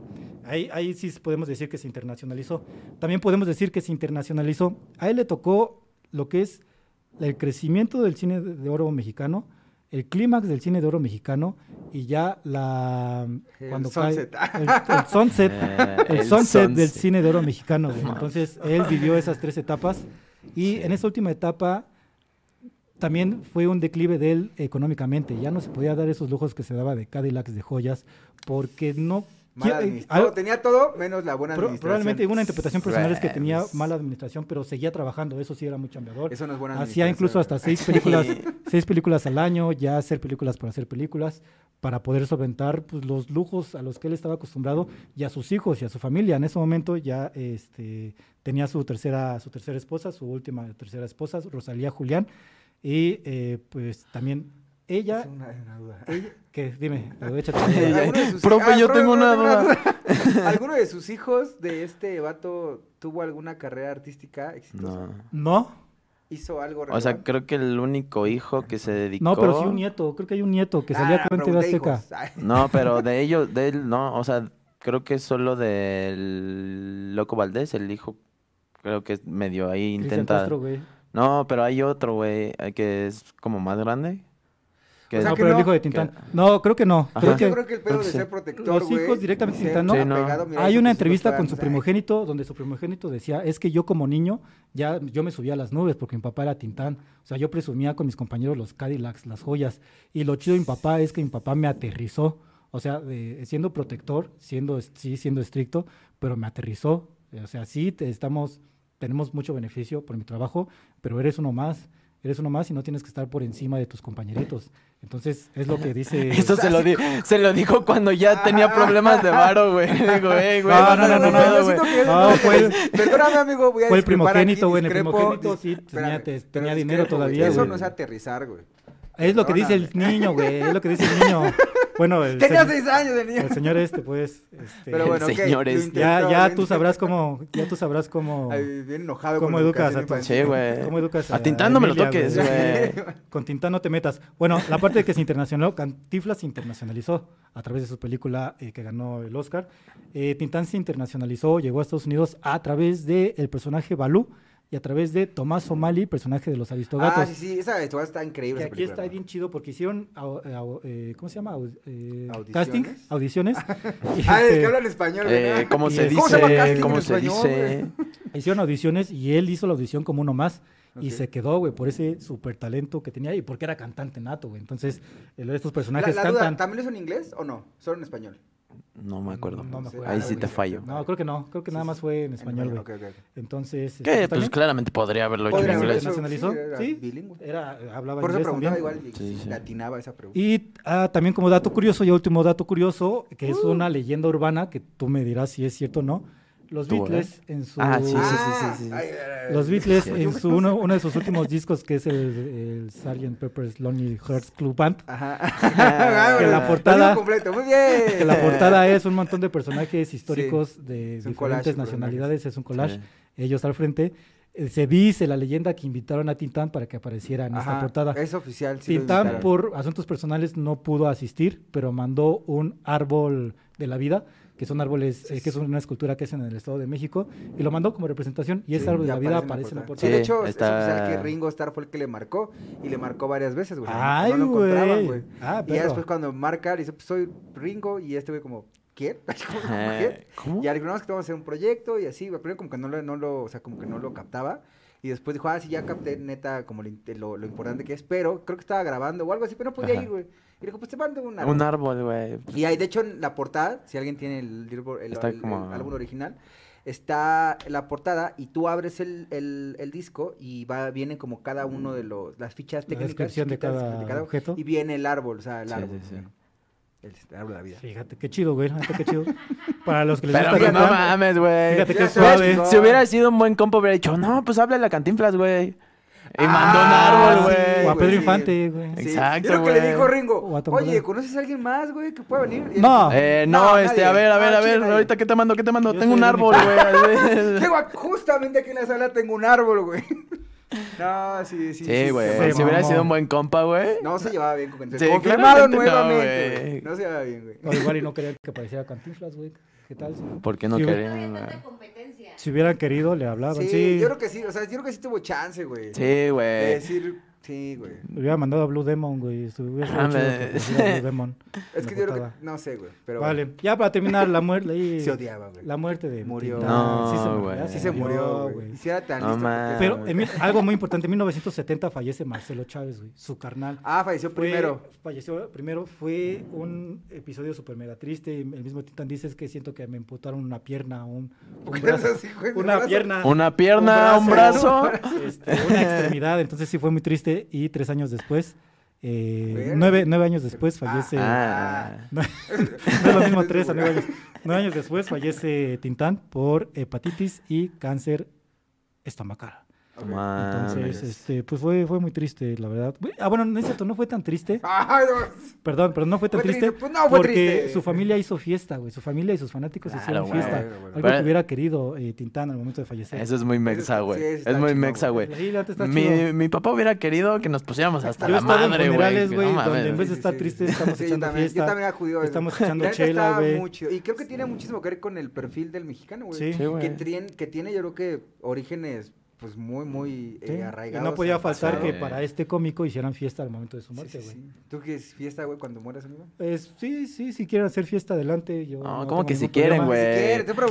ahí, ahí sí podemos decir que se internacionalizó. También podemos decir que se internacionalizó. A él le tocó lo que es el crecimiento del cine de oro mexicano, el clímax del cine de oro mexicano y ya la El cuando sunset. cae el, el sunset Eh, el, el sunset del cine de oro mexicano. güey. Entonces, él vivió esas tres etapas y en esa última etapa también fue un declive de él económicamente. Ya no se podía dar esos lujos que se daba de Cadillacs, de joyas, porque no... Mal todo- tenía todo menos la buena pro- administración. probablemente una interpretación personal es que tenía mala administración, pero seguía trabajando. Eso sí era muy chambeador. Eso no es buena Hacía incluso hasta seis películas, seis películas al año, ya hacer películas por hacer películas, para poder solventar pues, los lujos a los que él estaba acostumbrado y a sus hijos y a su familia. En ese momento ya este, tenía su tercera, su tercera esposa, su última tercera esposa, Rosalía Julián, y eh, pues también ella, Es una, una duda. ella que dime, pero échate. ¿Alguno de Profe, yo tengo una duda. ¿Alguno de sus hijos de este vato tuvo alguna carrera artística exitosa? No. No, hizo algo O sea, relevante? creo que el único hijo que se dedicó. No, pero sí un nieto, creo que hay un nieto que salía Ah, con pregunté Azteca. No, pero de ellos, de él, no. O sea, creo que es solo del Loco Valdés, el hijo. Creo que es medio ahí Cristian intenta. Castro, güey. No, pero hay otro, güey, eh, que es como más grande. Que O sea, No, que pero el hijo de Tintán. No, creo que no. Creo Yo que creo que el pedo de ser protector, Los hijos directamente Tintán, ¿no? mira, hay una entrevista con su primogénito donde su primogénito decía, es que yo como niño ya yo me subía a las nubes porque mi papá era Tintán. O sea, yo presumía con mis compañeros los Cadillacs, las joyas. Y lo chido de mi papá es que mi papá me aterrizó. O sea, de- siendo protector, siendo, sí, siendo estricto, pero me aterrizó. O sea, sí, te- estamos, tenemos mucho beneficio por mi trabajo, pero eres uno más. Eres uno más y no tienes que estar por encima de tus compañeritos. Entonces, es lo que dice... Eso se lo, di- se lo dijo cuando ya tenía problemas de varo, güey. Digo, "Ey, güey, No, no, no, no, no, güey". No, no fue Perdóname, amigo, voy a Fue el primogénito, güey, en el primogénito sí tenía- dinero discrepo, güey, todavía, Eso no es aterrizar, güey. Es lo que dice el niño, güey. Es lo que dice el niño. Bueno, el, Tenía seis años el niño. el señor este, pues. este, Pero bueno, El señor este. ya, ya tú sabrás cómo, ya tú sabrás cómo, Ay, bien enojado cómo con educas a tu-. Sí, güey. cómo educas A Tintán no me lo toques, güey. Con Tintán no te metas. Bueno, la parte de que se internacionalizó, Cantinflas se internacionalizó a través de su película eh, que ganó el Oscar. Eh, Tintán se internacionalizó, llegó a Estados Unidos a través del personaje Balú y a través de Tomás O'Malley, personaje de los Aristogatos. Ah, sí, sí, esa historia está increíble. Que esa aquí película, está bien chido porque hicieron, au- au- eh, ¿cómo se llama? Au- eh, ¿Audiciones? casting, audiciones. Y, Ah, es este, que hablan español, Eh. ¿Cómo se es- dice? ¿Cómo se llama casting ¿Cómo en se español, dice? hicieron audiciones y él hizo la audición como uno más. Y se quedó, güey, por ese super talento que tenía y porque era cantante nato, güey. Entonces, el- estos personajes la cantan. ¿también lo hizo en inglés o no? Solo en español. No me acuerdo. No me acuerdo. Ahí sí te fallo. No, creo que no. Creo que nada más fue en español, güey. Entonces. este, Que ¿está pues claramente podría haberlo hecho en Podría ¿Se haberlo inglés. hecho. internacionalizó? sí, era Sí. bilingüe. Era, hablaba Por eso inglés preguntaba también. igual y Sí, si sí. le atinaba esa pregunta. Y ah, también como dato curioso, y último dato curioso, que es una leyenda urbana, que tú me dirás si es cierto o no. Los ¿Tú, Beatles en su... Ah, sí, sí, sí, Ah, Los. Beatles en su no uno, uno de sus últimos discos, que es el, el Sgt. Pepper's Lonely Hearts Club Band, Ajá. Que la portada- completo, muy bien. que la portada es un montón de personajes históricos de Es diferentes collage nacionalidades, es un collage, Sí. ellos al frente. Eh, Se dice la leyenda que invitaron a Tintán para que apareciera en esta portada. Es oficial. sí Tintán por asuntos personales no pudo asistir, pero mandó un árbol de la vida, que son árboles, eh, que es una escultura que hacen en el Estado de México, y lo mandó como representación, y ese Sí, árbol de la vida aparece en la Sí, portada. de Sí, hecho, está- es oficial que Ringo Starr fue el que le marcó y le marcó varias veces, güey. Ay, no lo encontraban, güey. güey. Ah, y ya después cuando marca, dice, pues soy Ringo y este güey como, ¿quién? ¿Cómo. Y al no, es que vamos a hacer un proyecto y así, güey, primero como que no lo, no lo, o sea, como que no lo captaba. Y después dijo, ah, sí, ya capté neta como lo, lo, lo importante que es, pero creo que estaba grabando o algo así, pero no podía Ajá. ir, güey. Y dijo, pues te mando un árbol. Un árbol, güey. Y ahí, de hecho, en la portada, si alguien tiene el, el, Está el- el como- álbum original, está la portada y tú abres el, el- el disco y va viene como cada uno de los las fichas La técnicas descripción de chiquitas cada objeto. y viene el árbol, o sea, el Sí, árbol. sí, sí. El, el árbol de la vida. Fíjate, qué chido, güey, neta, qué chido. Para los que les Pero gusta pues, no mames, güey. Fíjate qué se suave. Si hubiera sido un buen compa, hubiera dicho, no, pues háblale a Cantinflas, güey. Y Ah, mandó un árbol, sí, güey. O a güey, Pedro sí. Infante, güey. Sí. Exacto, Yo creo que le güey. dijo Ringo, oye. ¿conoces a alguien más, güey, que pueda venir? No. Eh, no, este, nadie. a ver, a ver, No, a ver, chile, ahorita qué te mando, qué te mando. Yo Tengo un árbol, güey. Tengo justamente aquí en la sala tengo un árbol, güey. No, sí, sí. Sí, güey. se Si hubiera sido un buen compa, güey. No se llevaba bien con Cantinflas. Sí, no, nuevamente, güey. güey. No se llevaba bien, güey. O igual y no querían que apareciera Cantinflas, güey. ¿Qué tal? Si, ¿Por qué no Sí, querían? si hubieran querido, le hablaban. Sí, Sí, yo creo que sí. O sea, yo creo que sí tuvo chance, güey. Sí, De güey. decir, sí, güey. Le hubiera mandado a Blue Demon, güey. Se hubiera sido Ah, me- Blue Demon. Es que yo creo que, no sé, güey. Pero Vale, ya para terminar, la muerte. Se odiaba, güey. La muerte de. Murió. No, sí se murió. güey. ya Sí se murió, güey. Y si era tan No listo. Pero en algo muy importante, en 1970 fallece Marcelo Chávez, güey. Su carnal. Ah, falleció Fue- primero. Falleció primero. Fue un episodio súper mega triste. El mismo Tintán dice es que siento que me amputaron una pierna, un, un brazo. Así, güey, un Una brazo. pierna. Una pierna, un brazo. este, una extremidad. Entonces sí fue muy triste. Y tres años después, eh, nueve, nueve años después, fallece. Ah. No, no es lo mismo tres a nueve años. Nueve años después fallece Tintán por hepatitis y cáncer estomacal. Entonces, este, pues fue, fue muy triste, la verdad. Ah, bueno, no es cierto, no fue tan triste. Perdón, pero no fue tan Fue triste. triste, pues no fue porque triste. su familia hizo fiesta, güey. Su familia y sus fanáticos Claro, hicieron fiesta. Bueno, bueno. Algo Pero- que hubiera querido eh, Tintán al momento de fallecer. Eso es muy mexa, güey. sí, es muy chingón, mexa, güey. Mi, chido. mi papá hubiera querido que nos pusiéramos hasta Yo la madre, güey. No en vez de estar tristes estamos echando también, fiesta. Yo también he acudido. a eso. Estamos echando chela, güey. chido. Y creo que tiene muchísimo que ver con el perfil del mexicano, güey. Que tiene, yo creo que orígenes, pues muy, muy Sí, eh, y arraigados. no podía al faltar pasado. que para este cómico hicieran fiesta al momento de su Sí, muerte, sí, güey. sí. ¿Tú qué es fiesta, güey, cuando mueras, amigo? Es- sí, sí, si quieren hacer fiesta adelante, yo No, no ¿cómo que si quieren. Si güey?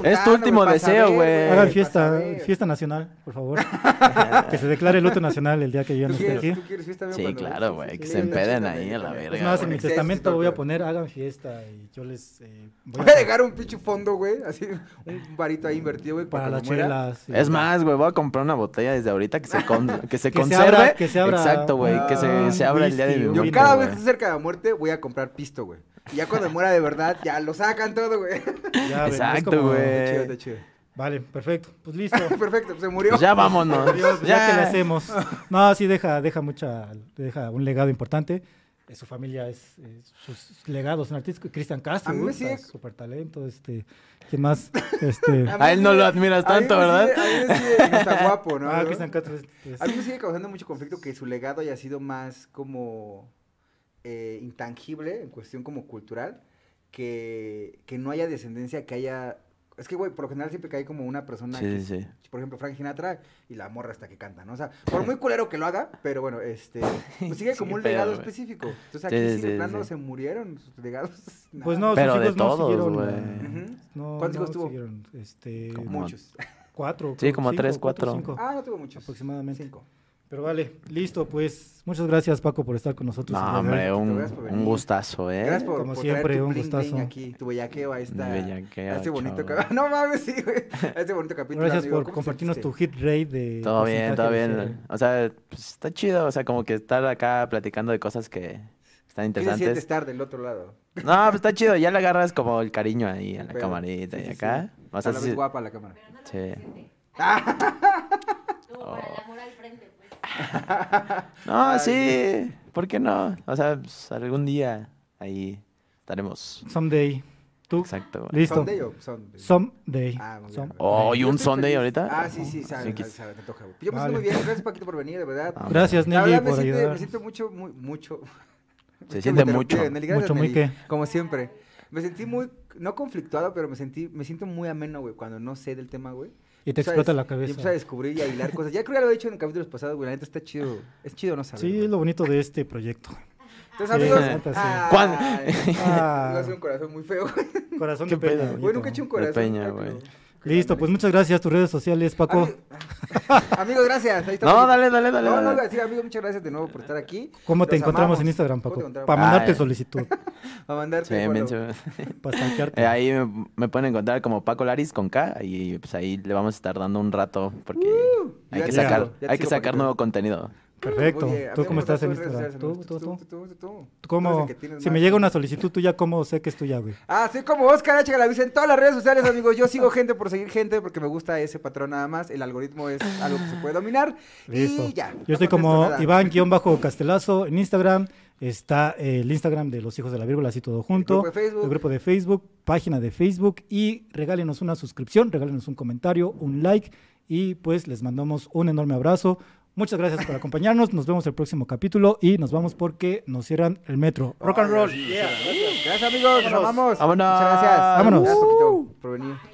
Es tu último deseo, güey. Hagan fiesta, fiesta nacional, por favor. que se declare luto nacional el día que yo no ¿Tú esté aquí. tú quieres fiesta, amigo, Sí, claro, güey, que sí, se empeden ahí a la verga, Es más, en mi Sí, testamento sí, voy a poner hagan fiesta y yo les eh, Voy a dejar un pinche fondo, güey, así, un varito ahí invertido, güey, para las chelas. y- Es más, güey, voy a comprar una botella desde ahorita que se, con- que se Que se conserve. abra- que se abra Exacto, güey, que se, un se abra el día de mi Yo cada vez que esté cerca de la muerte voy a comprar pisto, güey. Y ya cuando muera de verdad, ya lo sacan todo, güey. Ya, Exacto, güey. Está chido, está chido. Vale, perfecto. Pues listo. Perfecto, pues se murió. Pues ya vámonos. Ya que le hacemos. No, sí deja, deja mucha, deja un legado importante. Eh, su familia es, eh, sus legados en artístico. Cristian Castro, sigue- súper talento. Este, ¿quién más? Este, A A él no lo admiras a tanto, me ¿verdad? sigue- a mí me sigue, no está guapo, ¿no? ah, ¿no? Cristian Castro. es- es- A mí me sigue causando mucho conflicto que su legado haya sido más como eh, intangible en cuestión como cultural, que, que no haya descendencia, que haya... Es que, güey, por lo general siempre hay como una persona Sí, que, sí, sí. por ejemplo, Frank Sinatra y la morra hasta que canta, ¿no? O sea, por muy culero que lo haga, pero bueno, este, pues sigue como Sí, un pedo, legado güey. específico. Entonces aquí Sí, sí, sí, de plano sí. se murieron sus legados. Pues nada. no, Pero sus de hijos no todos, siguieron. no, ¿Cuántos no hijos tuvo? siguieron, Este, Como Muchos. cuatro. Sí, como cinco, tres, cuatro. cinco, Ah, no tuvo muchos. aproximadamente. Cinco. Pero vale, listo, pues muchas gracias Paco por estar con nosotros. No, hombre, un, un gustazo, ¿eh? Gracias por, Como por siempre, traer tu un bling bling gustazo. aquí, tu bellaqueo a esta... Bellaqueo, a este bonito capítulo. No mames, sí, güey. A este bonito capítulo. Gracias amigo. por ¿Cómo compartirnos tu hit rate de. Todo bien, todo bien. O sea, pues, está chido, o sea, como que estar acá platicando de cosas que están ¿Qué se siente interesantes. estar del otro lado? No, pues está chido, ya le agarras como el cariño ahí a la Pero, camarita sí, y sí, acá. sí. O A sea, la sí, vez guapa la cámara. sí. Como para el amor al frente, pues. No, Ay, sí, ¿por qué no? O sea, pues, algún día ahí estaremos. Someday. Tú. Exacto. güey. Listo. ¿Sunday o Sunday? Someday. Ah, muy bien. Oh, ¿y un Sunday feliz. ahorita? Ah, sí, sí, sabe, sabe, sabe, te toca, güey. Yo me Vale. siento muy bien, gracias Paquito por venir, de verdad. Ah, Gracias, La Nelly, verdad me por siento, ayudar. me siento mucho, muy, mucho. Se Es que siente interrumpí, mucho. Nelly, gracias, Mucho, muy Nelly, qué. Como siempre. Me sentí muy, no conflictuado, pero me sentí, me siento muy ameno, güey, cuando no sé del tema, güey. Y te explota des- la y cabeza. empiezo a descubrir y a hilar cosas. Ya creo que ya lo he dicho en capítulos pasados, güey, la neta está chido. Es chido no saber. Sí, güey. es lo bonito de este proyecto. Entonces, Sí, amigos, la neta, sí. Ah. iba a hacer un corazón muy feo. Corazón ¿Qué de peña. Güey, nunca he hecho un corazón. peña, ay, güey. Listo, pues muchas gracias. Tus redes sociales, Paco. Ami- Amigos, gracias. Ahí está No, dale, dale, dale. No, no, decir, amigo, muchas gracias de nuevo por estar aquí. ¿Cómo te Los encontramos amamos. en Instagram, ¿Cómo te Paco? Para mandarte Ah, solicitud, A mandarte. Sí, menso. para stalkearte. Eh, ahí me, me pueden encontrar como Paco Laris con K y pues ahí le vamos a estar dando un rato porque hay ya que te sacar, sigo, ya te hay que sacar nuevo contenido. Perfecto. ¿Tú cómo estás en Instagram? ¿Tú, tú, tú? tú, tú, tú. ¿Tú Tú eres cómo? el Si me llega una solicitud tuya, ¿cómo sé que es tuya, güey? Ah, soy como Oscar H. Galavisa en todas las redes sociales, amigos. Yo sigo gente por seguir gente porque me gusta ese patrón nada más. El algoritmo es algo que se puede dominar. Listo. Y ya. Yo estoy como. Iván-Castelazo en Instagram. Está eh, el Instagram de los hijos de la vírgula, así todo junto. grupo de Facebook. El grupo de Facebook, página de Facebook. Y regálenos una suscripción, regálenos un comentario, un like. Y pues les mandamos un enorme abrazo. Muchas gracias por acompañarnos. Nos vemos el próximo capítulo y nos vamos porque nos cierran el metro. Rock and roll. Gracias, amigos. Nos amamos. Vámonos. Muchas gracias. Vámonos. Gracias, por venir.